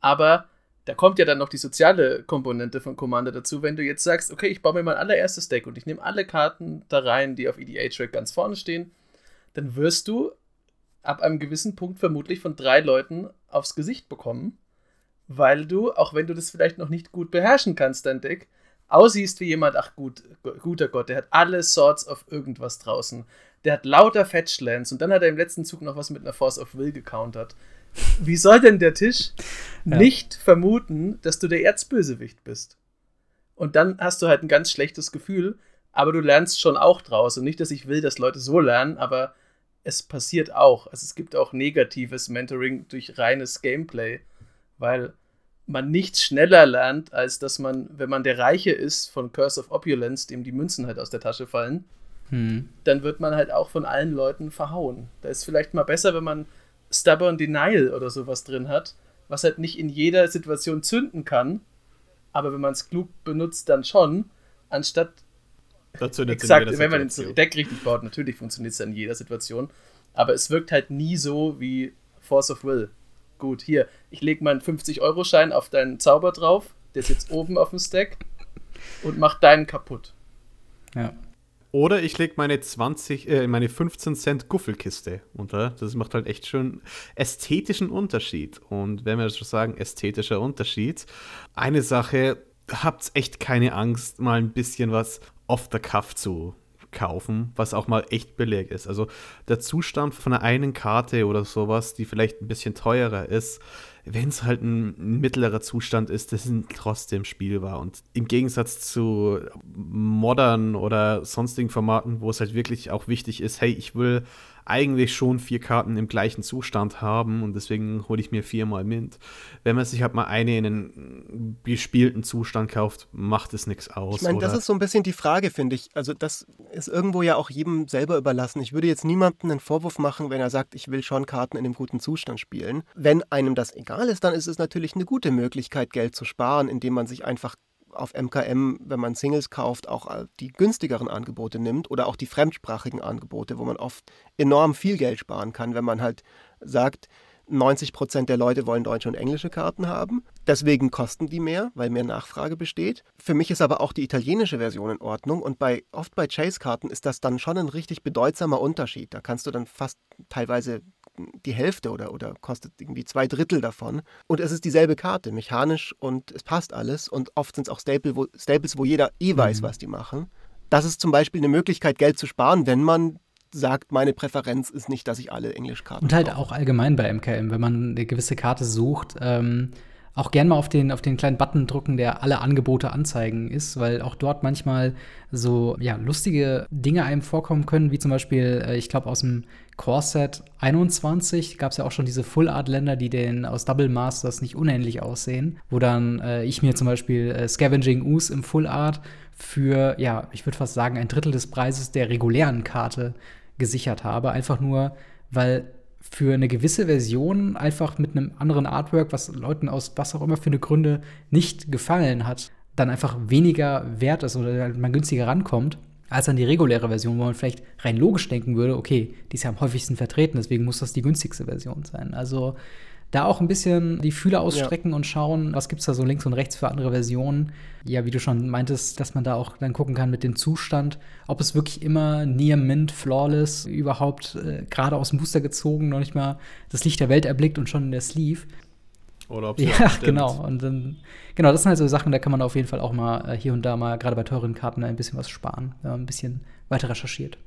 Aber da kommt ja dann noch die soziale Komponente von Commander dazu, wenn du jetzt sagst, okay, ich baue mir mein allererstes Deck und ich nehme alle Karten da rein, die auf EDA-Track ganz vorne stehen, dann wirst du ab einem gewissen Punkt vermutlich von drei Leuten aufs Gesicht bekommen, weil du, auch wenn du das vielleicht noch nicht gut beherrschen kannst, dein Deck, aussiehst wie jemand, ach gut, guter Gott, der hat alle Swords auf irgendwas draußen. Der hat lauter Fetchlands und dann hat er im letzten Zug noch was mit einer Force of Will gecountert. Wie soll denn der Tisch ja. nicht vermuten, dass du der Erzbösewicht bist? Und dann hast du halt ein ganz schlechtes Gefühl, aber du lernst schon auch draus. Und nicht, dass ich will, dass Leute so lernen, aber es passiert auch. Also es gibt auch negatives Mentoring durch reines Gameplay, weil man nichts schneller lernt, als dass man, wenn man der Reiche ist von Curse of Opulence, dem die Münzen halt aus der Tasche fallen, hm. dann wird man halt auch von allen Leuten verhauen. Da ist vielleicht mal besser, wenn man Stubborn Denial oder sowas drin hat, was halt nicht in jeder Situation zünden kann, aber wenn man es klug benutzt, dann schon, anstatt exakt, wenn man das Deck richtig baut, natürlich funktioniert es in jeder Situation, aber es wirkt halt nie so wie Force of Will gut, hier, ich lege meinen 50-Euro-Schein auf deinen Zauber drauf, der ist jetzt oben auf dem Stack und mach deinen kaputt. Ja. Oder ich lege meine 20, äh, meine 15 Cent Guffelkiste unter. Das macht halt echt schon ästhetischen Unterschied. Und wenn wir schon sagen, ästhetischer Unterschied, eine Sache, habt echt keine Angst, mal ein bisschen was off the cuff zu kaufen, was auch mal echt billig ist. Also der Zustand von einer einen Karte oder sowas, die vielleicht ein bisschen teurer ist, wenn es halt ein mittlerer Zustand ist, das ist trotzdem spielbar. Und im Gegensatz zu modern oder sonstigen Formaten, wo es halt wirklich auch wichtig ist, hey, ich will eigentlich schon vier Karten im gleichen Zustand haben und deswegen hole ich mir viermal Mint. Wenn man sich halt mal eine in einen gespielten Zustand kauft, macht es nichts aus. Ich meine, das ist so ein bisschen die Frage, finde ich. Also das ist irgendwo ja auch jedem selber überlassen. Ich würde jetzt niemandem einen Vorwurf machen, wenn er sagt, ich will schon Karten in einem guten Zustand spielen. Wenn einem das egal ist, dann ist es natürlich eine gute Möglichkeit, Geld zu sparen, indem man sich einfach auf MKM, wenn man Singles kauft, auch äh, die günstigeren Angebote nimmt oder auch die fremdsprachigen Angebote, wo man oft enorm viel Geld sparen kann, wenn man halt sagt, 90 Prozent der Leute wollen deutsche und englische Karten haben. Deswegen kosten die mehr, weil mehr Nachfrage besteht. Für mich ist aber auch die italienische Version in Ordnung und bei, oft bei Chase-Karten ist das dann schon ein richtig bedeutsamer Unterschied. Da kannst du dann fast teilweise die Hälfte oder, oder kostet irgendwie zwei Drittel davon. Und es ist dieselbe Karte, mechanisch und es passt alles. Und oft sind es auch Staple, wo, Staples, wo jeder eh weiß, mhm. was die machen. Das ist zum Beispiel eine Möglichkeit, Geld zu sparen, wenn man sagt, meine Präferenz ist nicht, dass ich alle Englischkarten Und halt kaufe. auch allgemein bei MKM, wenn man eine gewisse Karte sucht, ähm, auch gern mal auf den, auf den kleinen Button drücken, der alle Angebote anzeigen ist, weil auch dort manchmal so ja, lustige Dinge einem vorkommen können, wie zum Beispiel, äh, ich glaube, aus dem Core-Set 21 gab es ja auch schon diese Full-Art-Länder, die den aus Double Masters nicht unähnlich aussehen, wo dann äh, ich mir zum Beispiel äh, Scavenging Ooze im Full-Art für, ja, ich würde fast sagen, ein Drittel des Preises der regulären Karte gesichert habe. Einfach nur, weil für eine gewisse Version einfach mit einem anderen Artwork, was Leuten aus was auch immer für eine Gründe nicht gefallen hat, dann einfach weniger wert ist oder man günstiger rankommt, als an die reguläre Version, wo man vielleicht rein logisch denken würde, okay, die ist ja am häufigsten vertreten, deswegen muss das die günstigste Version sein. Also da auch ein bisschen die Fühler ausstrecken ja. und schauen, was gibt es da so links und rechts für andere Versionen. Ja, wie du schon meintest, dass man da auch dann gucken kann mit dem Zustand, ob es wirklich immer Near Mint, Flawless, überhaupt äh, gerade aus dem Booster gezogen, noch nicht mal das Licht der Welt erblickt und schon in der Sleeve. Oder ob Ja, genau. Und dann, genau, das sind halt so Sachen, da kann man auf jeden Fall auch mal äh, hier und da mal, gerade bei teuren Karten, ein bisschen was sparen, wenn man ein bisschen weiter recherchiert.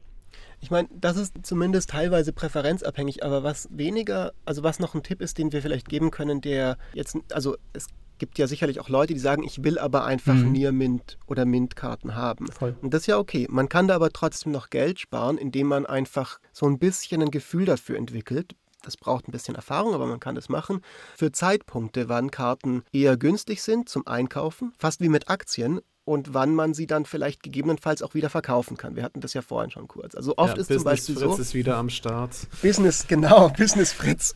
Ich meine, das ist zumindest teilweise präferenzabhängig, aber was weniger, also was noch ein Tipp ist, den wir vielleicht geben können, der jetzt, also es gibt ja sicherlich auch Leute, die sagen, ich will aber einfach mhm. Near Mint oder Mint-Karten haben. Voll. Und das ist ja okay. Man kann da aber trotzdem noch Geld sparen, indem man einfach so ein bisschen ein Gefühl dafür entwickelt. Das braucht ein bisschen Erfahrung, aber man kann das machen. Für Zeitpunkte, wann Karten eher günstig sind zum Einkaufen, fast wie mit Aktien und wann man sie dann vielleicht gegebenenfalls auch wieder verkaufen kann. Wir hatten das ja vorhin schon kurz. Also oft ja, ist Business zum Beispiel Fritz so. ist wieder am Start. Business, genau, Business Fritz.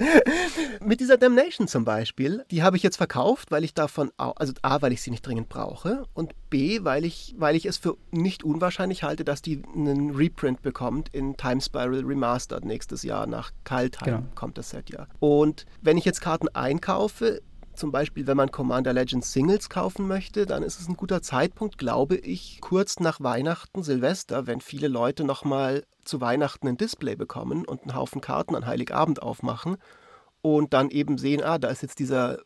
Mit dieser Damnation zum Beispiel, die habe ich jetzt verkauft, weil ich davon, also A, weil ich sie nicht dringend brauche und B, weil ich, weil ich es für nicht unwahrscheinlich halte, dass die einen Reprint bekommt in Time Spiral Remastered nächstes Jahr nach Kaltheim genau. kommt das Set ja. Und wenn ich jetzt Karten einkaufe, zum Beispiel, wenn man Commander Legends Singles kaufen möchte, dann ist es ein guter Zeitpunkt, glaube ich, kurz nach Weihnachten, Silvester, wenn viele Leute nochmal zu Weihnachten ein Display bekommen und einen Haufen Karten an Heiligabend aufmachen und dann eben sehen, ah, da ist jetzt dieser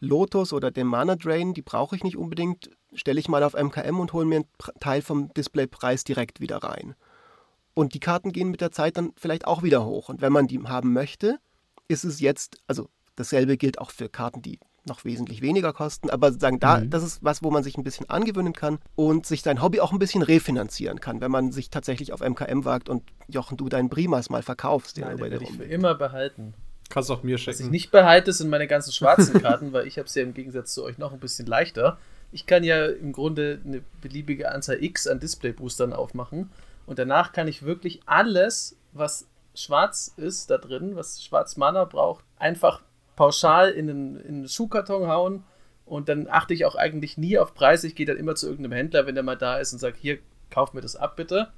Lotus oder der Mana Drain, die brauche ich nicht unbedingt, stelle ich mal auf MKM und hole mir einen Teil vom Displaypreis direkt wieder rein. Und die Karten gehen mit der Zeit dann vielleicht auch wieder hoch. Und wenn man die haben möchte, ist es jetzt, also Dasselbe gilt auch für Karten, die noch wesentlich weniger kosten. Aber sagen, da, mhm. das ist was, wo man sich ein bisschen angewöhnen kann und sich sein Hobby auch ein bisschen refinanzieren kann, wenn man sich tatsächlich auf MKM wagt und Jochen, du deinen Primas mal verkaufst. Den, Nein, den werde ich für immer behalten. Kannst auch mir schicken. Was ich nicht behalte, sind meine ganzen schwarzen Karten, weil ich habe es ja im Gegensatz zu euch noch ein bisschen leichter. Ich kann ja im Grunde eine beliebige Anzahl X an Display-Boostern aufmachen und danach kann ich wirklich alles, was schwarz ist da drin, was schwarz Mana braucht, einfach pauschal in einen, in einen Schuhkarton hauen und dann achte ich auch eigentlich nie auf Preise. Ich gehe dann immer zu irgendeinem Händler, wenn der mal da ist und sage, hier, kauf mir das ab bitte.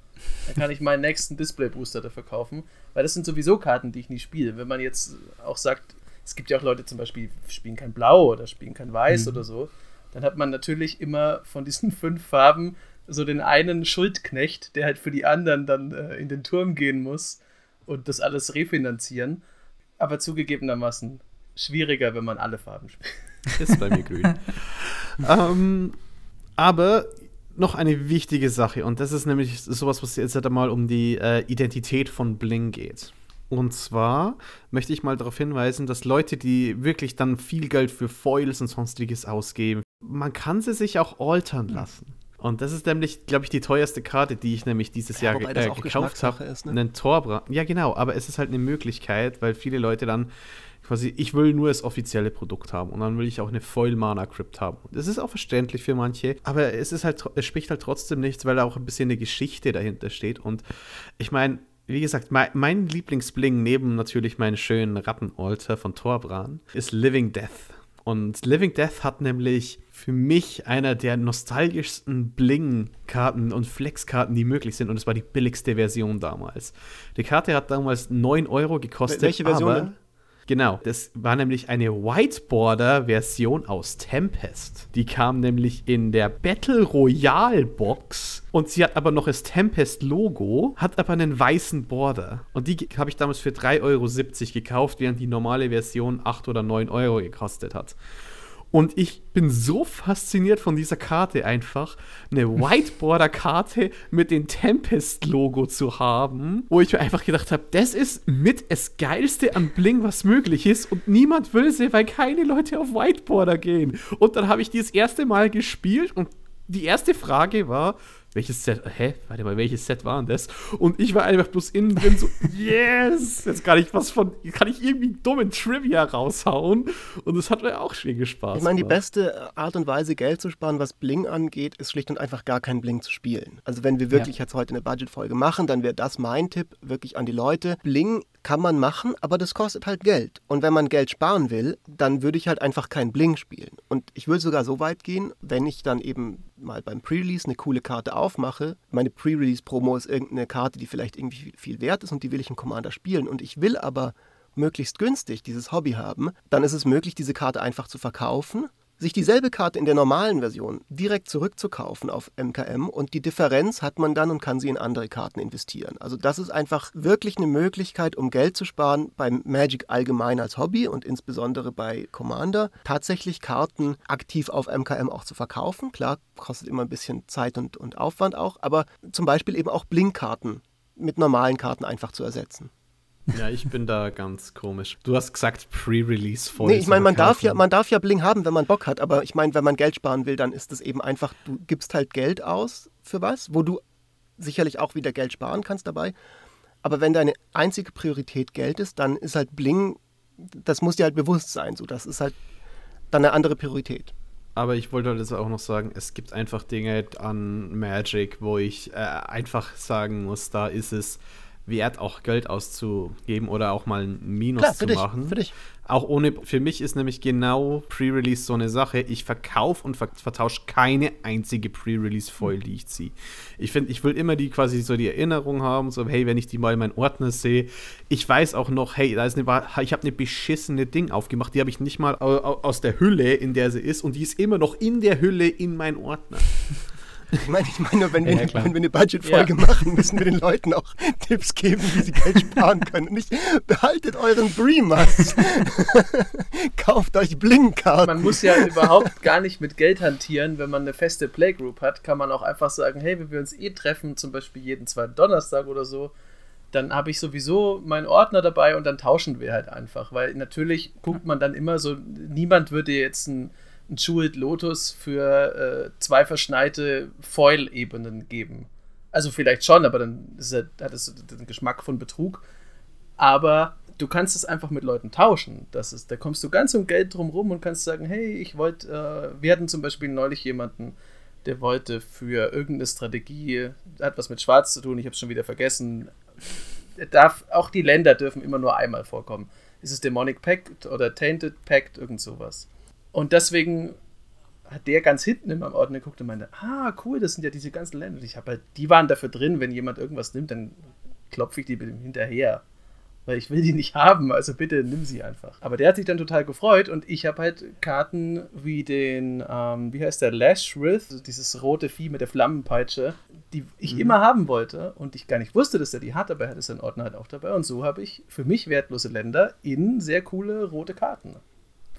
Dann kann ich meinen nächsten Display-Booster dafür kaufen, weil das sind sowieso Karten, die ich nie spiele. Wenn man jetzt auch sagt, es gibt ja auch Leute zum Beispiel, spielen kein Blau oder spielen kein Weiß mhm. oder so, dann hat man natürlich immer von diesen fünf Farben so den einen Schuldknecht, der halt für die anderen dann äh, in den Turm gehen muss und das alles refinanzieren. Aber zugegebenermaßen, schwieriger, wenn man alle Farben spielt. Ist bei mir grün. ähm, aber noch eine wichtige Sache und das ist nämlich sowas, was jetzt einmal um die äh, Identität von Bling geht. Und zwar möchte ich mal darauf hinweisen, dass Leute, die wirklich dann viel Geld für Foils und sonstiges ausgeben, man kann sie sich auch altern lassen. Und das ist nämlich, glaube ich, die teuerste Karte, die ich nämlich dieses Ja, Jahr äh, gekauft habe. Ne? Einen Torbrand. Ja, genau, aber es ist halt eine Möglichkeit, weil viele Leute dann quasi, ich will nur das offizielle Produkt haben und dann will ich auch eine Foil Mana Crypt haben. Das ist auch verständlich für manche, aber es ist halt, es spricht halt trotzdem nichts, weil da auch ein bisschen eine Geschichte dahinter steht. Und ich meine, wie gesagt, mein, mein Lieblingsbling neben natürlich meinen schönen Rattenalter von Torbran ist Living Death. Und Living Death hat nämlich für mich einer der nostalgischsten Bling-Karten und Flex-Karten, die möglich sind. Und es war die billigste Version damals. Die Karte hat damals 9 Euro gekostet. Welche Version? Genau, das war nämlich eine Whiteboarder-Version aus Tempest. Die kam nämlich in der Battle Royale Box und sie hat aber noch das Tempest-Logo, hat aber einen weißen Border. Und die habe ich damals für 3,70 Euro gekauft, während die normale Version 8 oder 9 Euro gekostet hat. Und ich bin so fasziniert von dieser Karte einfach, eine Whiteboarder-Karte mit dem Tempest-Logo zu haben, wo ich mir einfach gedacht habe, das ist mit das Geilste an Bling, was möglich ist und niemand will sie, weil keine Leute auf Whiteboarder gehen. Und dann habe ich die das erste Mal gespielt und die erste Frage war, welches Set, hä, warte mal, welches Set war denn das? Und ich war einfach bloß innen drin so, yes, jetzt kann ich was von, kann ich irgendwie dummen Trivia raushauen. Und das hat mir auch schwer Spaß Ich meine, die beste Art und Weise, Geld zu sparen, was Bling angeht, ist schlicht und einfach gar kein Bling zu spielen. Also wenn wir wirklich jetzt heute eine Budgetfolge machen, dann wäre das mein Tipp wirklich an die Leute. Bling kann man machen, aber das kostet halt Geld. Und wenn man Geld sparen will, dann würde ich halt einfach kein Bling spielen. Und ich würde sogar so weit gehen, wenn ich dann eben mal beim Pre-Release eine coole Karte aufmache. Meine Pre-Release-Promo ist irgendeine Karte, die vielleicht irgendwie viel wert ist und die will ich im Commander spielen. Und ich will aber möglichst günstig dieses Hobby haben, dann ist es möglich, diese Karte einfach zu verkaufen, sich dieselbe Karte in der normalen Version direkt zurückzukaufen auf MKM und die Differenz hat man dann und kann sie in andere Karten investieren. Also das ist einfach wirklich eine Möglichkeit, um Geld zu sparen beim Magic allgemein als Hobby und insbesondere bei Commander, tatsächlich Karten aktiv auf MKM auch zu verkaufen. Klar, kostet immer ein bisschen Zeit und, und Aufwand auch, aber zum Beispiel eben auch Blinkkarten mit normalen Karten einfach zu ersetzen. Ja, ich bin da ganz komisch. Du hast gesagt Pre-Release voll. Nee, ich meine, man darf ja, man darf ja Bling haben, wenn man Bock hat, aber ich meine, wenn man Geld sparen will, dann ist es eben einfach, du gibst halt Geld aus für was, wo du sicherlich auch wieder Geld sparen kannst dabei. Aber wenn deine einzige Priorität Geld ist, dann ist halt Bling, das muss dir halt bewusst sein, so das ist halt dann eine andere Priorität. Aber ich wollte jetzt auch noch sagen, es gibt einfach Dinge an Magic, wo ich äh, einfach sagen muss, da ist es wert, auch Geld auszugeben oder auch mal ein Minus Klar, zu dich, machen. für dich. Auch ohne, für mich ist nämlich genau Pre-Release so eine Sache. Ich verkaufe und ver vertausche keine einzige Pre-Release-Foil, die ich ziehe. Ich finde, ich will immer die quasi so die Erinnerung haben, so, hey, wenn ich die mal in meinen Ordner sehe, ich weiß auch noch, hey, da ist eine, ich habe eine beschissene Ding aufgemacht, die habe ich nicht mal au- au- aus der Hülle, in der sie ist, und die ist immer noch in der Hülle in meinen Ordner. Ich meine, ich meine nur, wenn, Ja, wir, wenn wir eine Budgetfolge machen, müssen wir den Leuten auch Tipps geben, wie sie Geld sparen können. Und nicht, behaltet euren Bremas. Kauft euch Blinkkarten. Man muss ja überhaupt gar nicht mit Geld hantieren, wenn man eine feste Playgroup hat, kann man auch einfach sagen, hey, wenn wir uns eh treffen, zum Beispiel jeden zweiten Donnerstag oder so, dann habe ich sowieso meinen Ordner dabei und dann tauschen wir halt einfach. Weil natürlich guckt man dann immer so, niemand würde jetzt ein, ein Jeweled Lotus für äh, zwei verschneite Foil-Ebenen geben. Also vielleicht schon, aber dann ist er, hat es den Geschmack von Betrug. Aber du kannst es einfach mit Leuten tauschen. Das ist, da kommst du ganz um Geld drum rum und kannst sagen, hey, ich wollte, äh, wir hatten zum Beispiel neulich jemanden, der wollte für irgendeine Strategie, hat was mit Schwarz zu tun, ich habe es schon wieder vergessen. Er darf, auch die Länder dürfen immer nur einmal vorkommen. Ist es Demonic Pact oder Tainted Pact, irgend sowas. Und deswegen hat der ganz hinten in meinem Ordner geguckt und meinte, ah, cool, das sind ja diese ganzen Länder. Und ich habe halt, die waren dafür drin, wenn jemand irgendwas nimmt, dann klopfe ich die mit dem hinterher. Weil ich will die nicht haben, also bitte nimm sie einfach. Aber der hat sich dann total gefreut und ich habe halt Karten wie den, ähm, wie heißt der, Lashwrith, also dieses rote Vieh mit der Flammenpeitsche, die ich immer haben wollte und ich gar nicht wusste, dass er die hat, aber er hatte seinen Ordner halt auch dabei. Und so habe ich für mich wertlose Länder in sehr coole rote Karten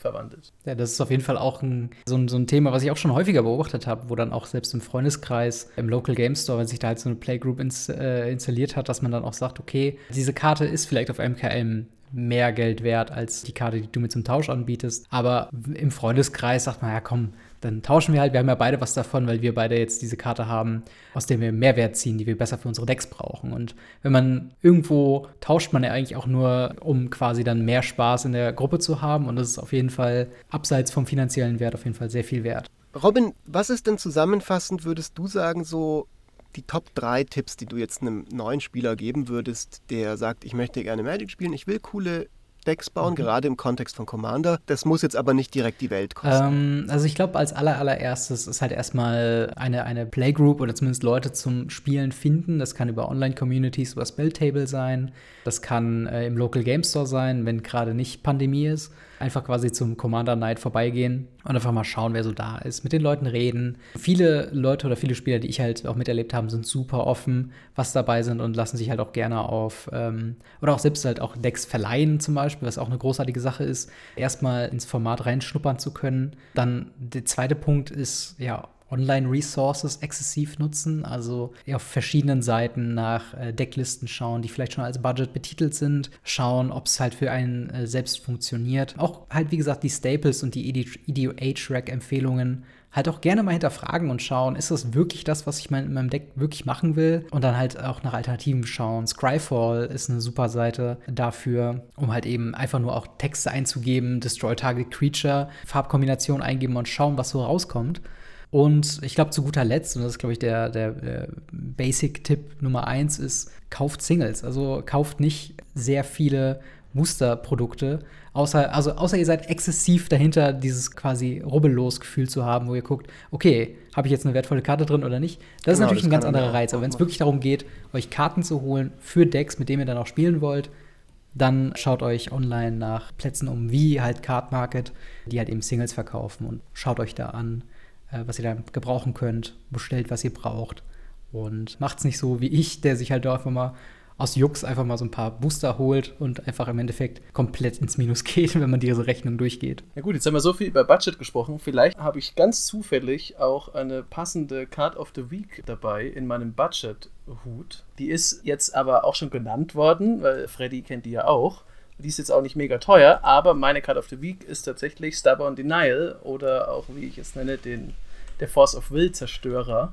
verwandelt. Ja, das ist auf jeden Fall auch ein, so, ein, so ein Thema, was ich auch schon häufiger beobachtet habe, wo dann auch selbst im Freundeskreis, im Local Game Store, wenn sich da halt so eine Playgroup ins, äh, installiert hat, dass man dann auch sagt, okay, diese Karte ist vielleicht auf MKM mehr Geld wert als die Karte, die du mir zum Tausch anbietest. Aber im Freundeskreis sagt man, ja komm, dann tauschen wir halt. Wir haben ja beide was davon, weil wir beide jetzt diese Karte haben, aus der wir Mehrwert ziehen, die wir besser für unsere Decks brauchen. Und wenn man irgendwo tauscht man ja eigentlich auch nur, um quasi dann mehr Spaß in der Gruppe zu haben. Und das ist auf jeden Fall abseits vom finanziellen Wert auf jeden Fall sehr viel wert. Robin, was ist denn zusammenfassend, würdest du sagen, so die Top 3 Tipps, die du jetzt einem neuen Spieler geben würdest, der sagt, ich möchte gerne Magic spielen, ich will coole Decks bauen, mhm. gerade im Kontext von Commander. Das muss jetzt aber nicht direkt die Welt kosten. Ähm, also ich glaube, als aller, allererstes ist halt erstmal eine, eine Playgroup oder zumindest Leute zum Spielen finden. Das kann über Online-Communities, über Spelltable sein. Das kann äh, im Local Game Store sein, wenn gerade nicht Pandemie ist einfach quasi zum Commander Night vorbeigehen und einfach mal schauen, wer so da ist, mit den Leuten reden. Viele Leute oder viele Spieler, die ich halt auch miterlebt habe, sind super offen, was dabei sind und lassen sich halt auch gerne auf ähm, oder auch selbst halt auch Decks verleihen zum Beispiel, was auch eine großartige Sache ist, erstmal ins Format reinschnuppern zu können. Dann der zweite Punkt ist ja Online-Resources exzessiv nutzen, also auf verschiedenen Seiten nach äh, Decklisten schauen, die vielleicht schon als Budget betitelt sind, schauen, ob es halt für einen äh, selbst funktioniert. Auch halt, wie gesagt, die Staples und die EDO-H-Rack-Empfehlungen halt auch gerne mal hinterfragen und schauen, ist das wirklich das, was ich mein, in meinem Deck wirklich machen will? Und dann halt auch nach Alternativen schauen. Scryfall ist eine super Seite dafür, um halt eben einfach nur auch Texte einzugeben, Destroy Target Creature, Farbkombination eingeben und schauen, was so rauskommt. Und ich glaube, zu guter Letzt, und das ist, glaube ich, der, der, der Basic-Tipp Nummer eins, ist, kauft Singles. Also kauft nicht sehr viele Musterprodukte, außer, also außer ihr seid exzessiv dahinter, dieses quasi rubbellos Gefühl zu haben, wo ihr guckt, okay, habe ich jetzt eine wertvolle Karte drin oder nicht? Das genau, ist natürlich ein ganz anderer Reiz. Aber wenn es wirklich darum geht, euch Karten zu holen für Decks, mit denen ihr dann auch spielen wollt, dann schaut euch online nach Plätzen um, wie halt Card Market, die halt eben Singles verkaufen und schaut euch da an, äh, was ihr da gebrauchen könnt, bestellt, was ihr braucht. Und macht es nicht so wie ich, der sich halt einfach mal aus Jux einfach mal so ein paar Booster holt und einfach im Endeffekt komplett ins Minus geht, wenn man diese Rechnung durchgeht. Ja gut, jetzt haben wir so viel über Budget gesprochen. Vielleicht habe ich ganz zufällig auch eine passende Card of the Week dabei in meinem Budget-Hut. Die ist jetzt aber auch schon genannt worden, weil Freddy kennt die ja auch. Die ist jetzt auch nicht mega teuer, aber meine Card of the Week ist tatsächlich Stubborn Denial oder auch, wie ich es nenne, den, der Force of Will Zerstörer.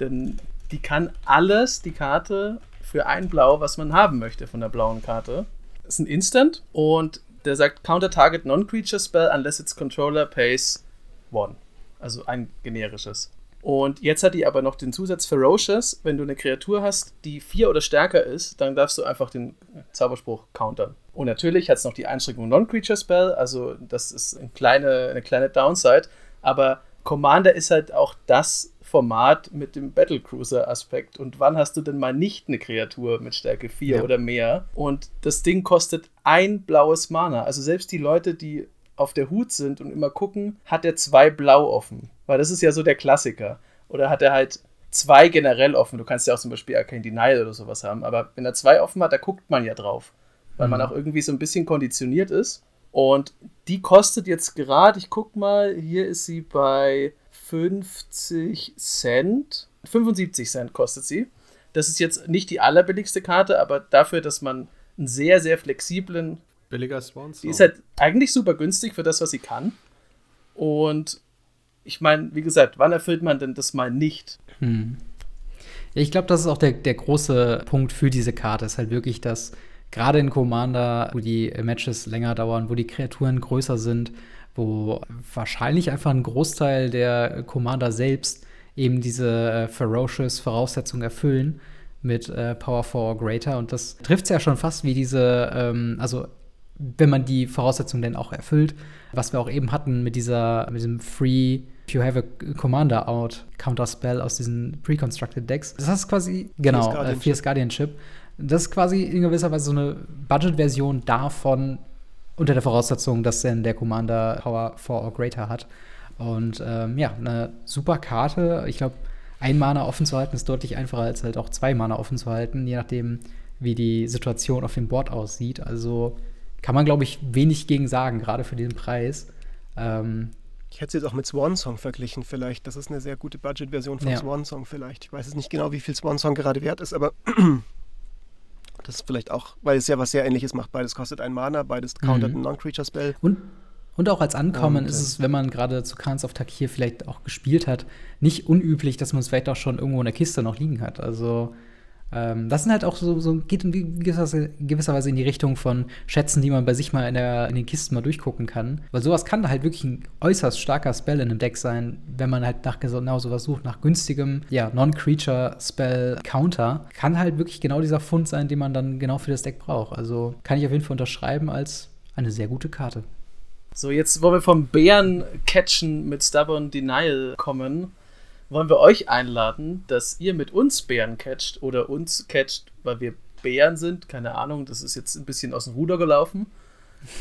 Denn die kann alles, die Karte, für ein Blau, was man haben möchte von der blauen Karte. Das ist ein Instant und der sagt Counter Target Non-Creature Spell unless its Controller pays one. Also ein generisches. Und jetzt hat die aber noch den Zusatz Ferocious. Wenn du eine Kreatur hast, die vier oder stärker ist, dann darfst du einfach den Zauberspruch countern. Und natürlich hat es noch die Einschränkung Non-Creature Spell, also das ist eine kleine, eine kleine Downside. Aber Commander ist halt auch das Format mit dem Battlecruiser-Aspekt. Und wann hast du denn mal nicht eine Kreatur mit Stärke 4 ja. oder mehr? Und das Ding kostet ein blaues Mana. Also selbst die Leute, die auf der Hut sind und immer gucken, hat er zwei Blau offen. Weil das ist ja so der Klassiker. Oder hat er halt zwei generell offen. Du kannst ja auch zum Beispiel Arcane Denial oder sowas haben. Aber wenn er zwei offen hat, da guckt man ja drauf. Weil mhm. man auch irgendwie so ein bisschen konditioniert ist. Und die kostet jetzt gerade, ich guck mal, hier ist sie bei 50 Cent. 75 Cent kostet sie. Das ist jetzt nicht die allerbilligste Karte, aber dafür, dass man einen sehr, sehr flexiblen Billiger Sponsor. Die ist halt eigentlich super günstig für das, was sie kann. Und ich meine, wie gesagt, wann erfüllt man denn das mal nicht? Hm. Ich glaube, das ist auch der, der große Punkt für diese Karte, ist halt wirklich, dass gerade in Commander, wo die Matches länger dauern, wo die Kreaturen größer sind, wo wahrscheinlich einfach ein Großteil der Commander selbst eben diese äh, Ferocious Voraussetzungen erfüllen mit äh, Power 4 or Greater. Und das trifft es ja schon fast wie diese, ähm, also wenn man die Voraussetzungen denn auch erfüllt, was wir auch eben hatten mit dieser, mit diesem Free If you have a Commander out Counter Spell aus diesen pre-constructed Decks. Das ist quasi, genau, Fierce, Guardianship. Äh, Fierce Guardianship. Das ist quasi in gewisser Weise so eine Budget-Version davon, unter der Voraussetzung, dass denn der Commander Power 4 or Greater hat. Und ähm, ja, eine super Karte. Ich glaube, ein Mana offen zu halten ist deutlich einfacher als halt auch zwei Mana offen zu halten, je nachdem, wie die Situation auf dem Board aussieht. Also kann man, glaube ich, wenig gegen sagen, gerade für diesen Preis. Ähm, ich hätte es jetzt auch mit Swan Song verglichen, vielleicht. Das ist eine sehr gute Budget-Version von ja. Swan Song, vielleicht. Ich weiß jetzt nicht genau, wie viel Swan Song gerade wert ist, aber das ist vielleicht auch, weil es ja was sehr ähnliches macht. Beides kostet ein Mana, beides countert mhm. ein Non-Creature-Spell. Und Und auch als Ankommen Und, ist äh, es, wenn man gerade zu Khans of Takir vielleicht auch gespielt hat, nicht unüblich, dass man es vielleicht auch schon irgendwo in der Kiste noch liegen hat. Also ähm, das sind halt auch so, so geht in gewisser, Weise in die Richtung von Schätzen, die man bei sich mal in, der, in den Kisten mal durchgucken kann. Weil sowas kann halt wirklich ein äußerst starker Spell in einem Deck sein, wenn man halt nach genau sowas sucht, nach günstigem, ja, Non-Creature-Spell-Counter. Kann halt wirklich genau dieser Fund sein, den man dann genau für das Deck braucht. Also kann ich auf jeden Fall unterschreiben als eine sehr gute Karte. So, jetzt, wo wir vom Bären-Catchen mit Stubborn Denial kommen, wollen wir euch einladen, dass ihr mit uns Bären catcht oder uns catcht, weil wir Bären sind. Keine Ahnung, das ist jetzt ein bisschen aus dem Ruder gelaufen.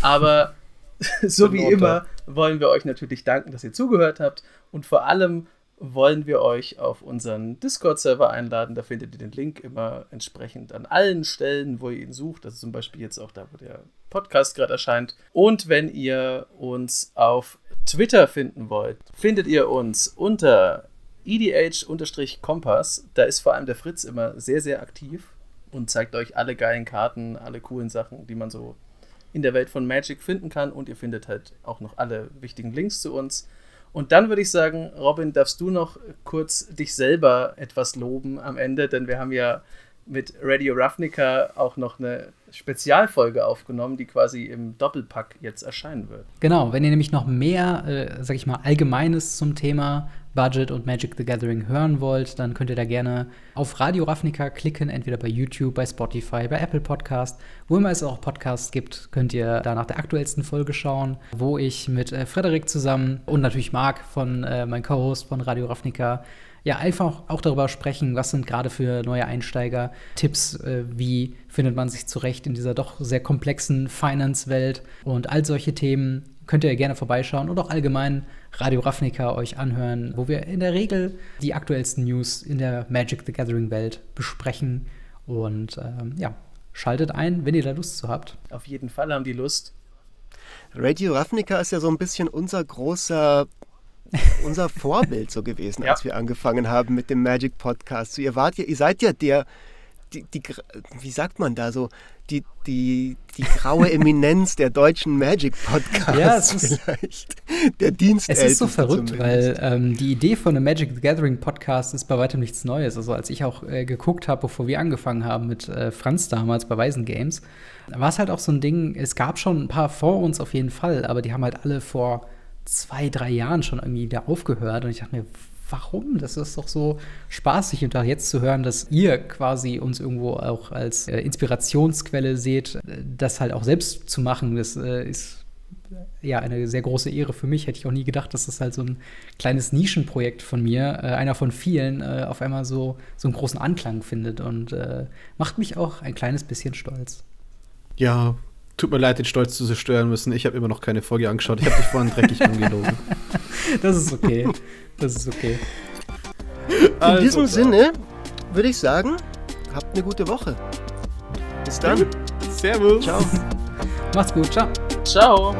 Aber so wie immer wollen wir euch natürlich danken, dass ihr zugehört habt. Und vor allem wollen wir euch auf unseren Discord-Server einladen. Da findet ihr den Link immer entsprechend an allen Stellen, wo ihr ihn sucht. Also zum Beispiel jetzt auch da, wo der Podcast gerade erscheint. Und wenn ihr uns auf Twitter finden wollt, findet ihr uns unter EDH-Kompass. Da ist vor allem der Fritz immer sehr, sehr aktiv und zeigt euch alle geilen Karten, alle coolen Sachen, die man so in der Welt von Magic finden kann. Und ihr findet halt auch noch alle wichtigen Links zu uns. Und dann würde ich sagen, Robin, darfst du noch kurz dich selber etwas loben am Ende, denn wir haben ja mit Radio Ravnica auch noch eine Spezialfolge aufgenommen, die quasi im Doppelpack jetzt erscheinen wird. Genau, wenn ihr nämlich noch mehr, äh, sag ich mal, Allgemeines zum Thema Budget und Magic the Gathering hören wollt, dann könnt ihr da gerne auf Radio Ravnica klicken, entweder bei YouTube, bei Spotify, bei Apple Podcast. Wo immer es auch Podcasts gibt, könnt ihr da nach der aktuellsten Folge schauen, wo ich mit äh, Frederik zusammen und natürlich Marc von äh, mein Co-Host von Radio Ravnica ja, einfach auch darüber sprechen, was sind gerade für neue Einsteiger Tipps, äh, wie findet man sich zurecht in dieser doch sehr komplexen Finance-Welt und all solche Themen könnt ihr gerne vorbeischauen und auch allgemein Radio Ravnica euch anhören, wo wir in der Regel die aktuellsten News in der Magic the Gathering Welt besprechen und ähm, ja, schaltet ein, wenn ihr da Lust zu habt. Auf jeden Fall haben die Lust. Radio Ravnica ist ja so ein bisschen unser großer unser Vorbild so gewesen, Ja. als wir angefangen haben mit dem Magic Podcast. So, ihr wart ja, ihr seid ja der, die, die, wie sagt man da so, die, die, die graue Eminenz der deutschen Magic Podcasts Ja, es ist- vielleicht. Der Dienst. Es ist so verrückt, weil ähm, die Idee von einem Magic the Gathering Podcast ist bei weitem nichts Neues. Also als ich auch äh, geguckt habe, bevor wir angefangen haben mit äh, Franz damals bei Weisen Games, war es halt auch so ein Ding, es gab schon ein paar vor uns auf jeden Fall, aber die haben halt alle vor zwei, drei Jahren schon irgendwie wieder aufgehört. Und ich dachte mir, warum? Das ist doch so spaßig und auch jetzt zu hören, dass ihr quasi uns irgendwo auch als äh, Inspirationsquelle seht, äh, das halt auch selbst zu machen, das äh, ist ja, eine sehr große Ehre für mich. Hätte ich auch nie gedacht, dass das halt so ein kleines Nischenprojekt von mir, äh, einer von vielen, äh, auf einmal so, so einen großen Anklang findet und äh, macht mich auch ein kleines bisschen stolz. Ja, tut mir leid, den Stolz zu zerstören müssen. Ich habe immer noch keine Folge angeschaut. Ich habe dich vorhin dreckig angelogen. Das ist okay. Das ist okay. In diesem Sinne würde ich sagen, habt eine gute Woche. Bis dann. Servus. Ciao. Macht's gut. Ciao. Ciao.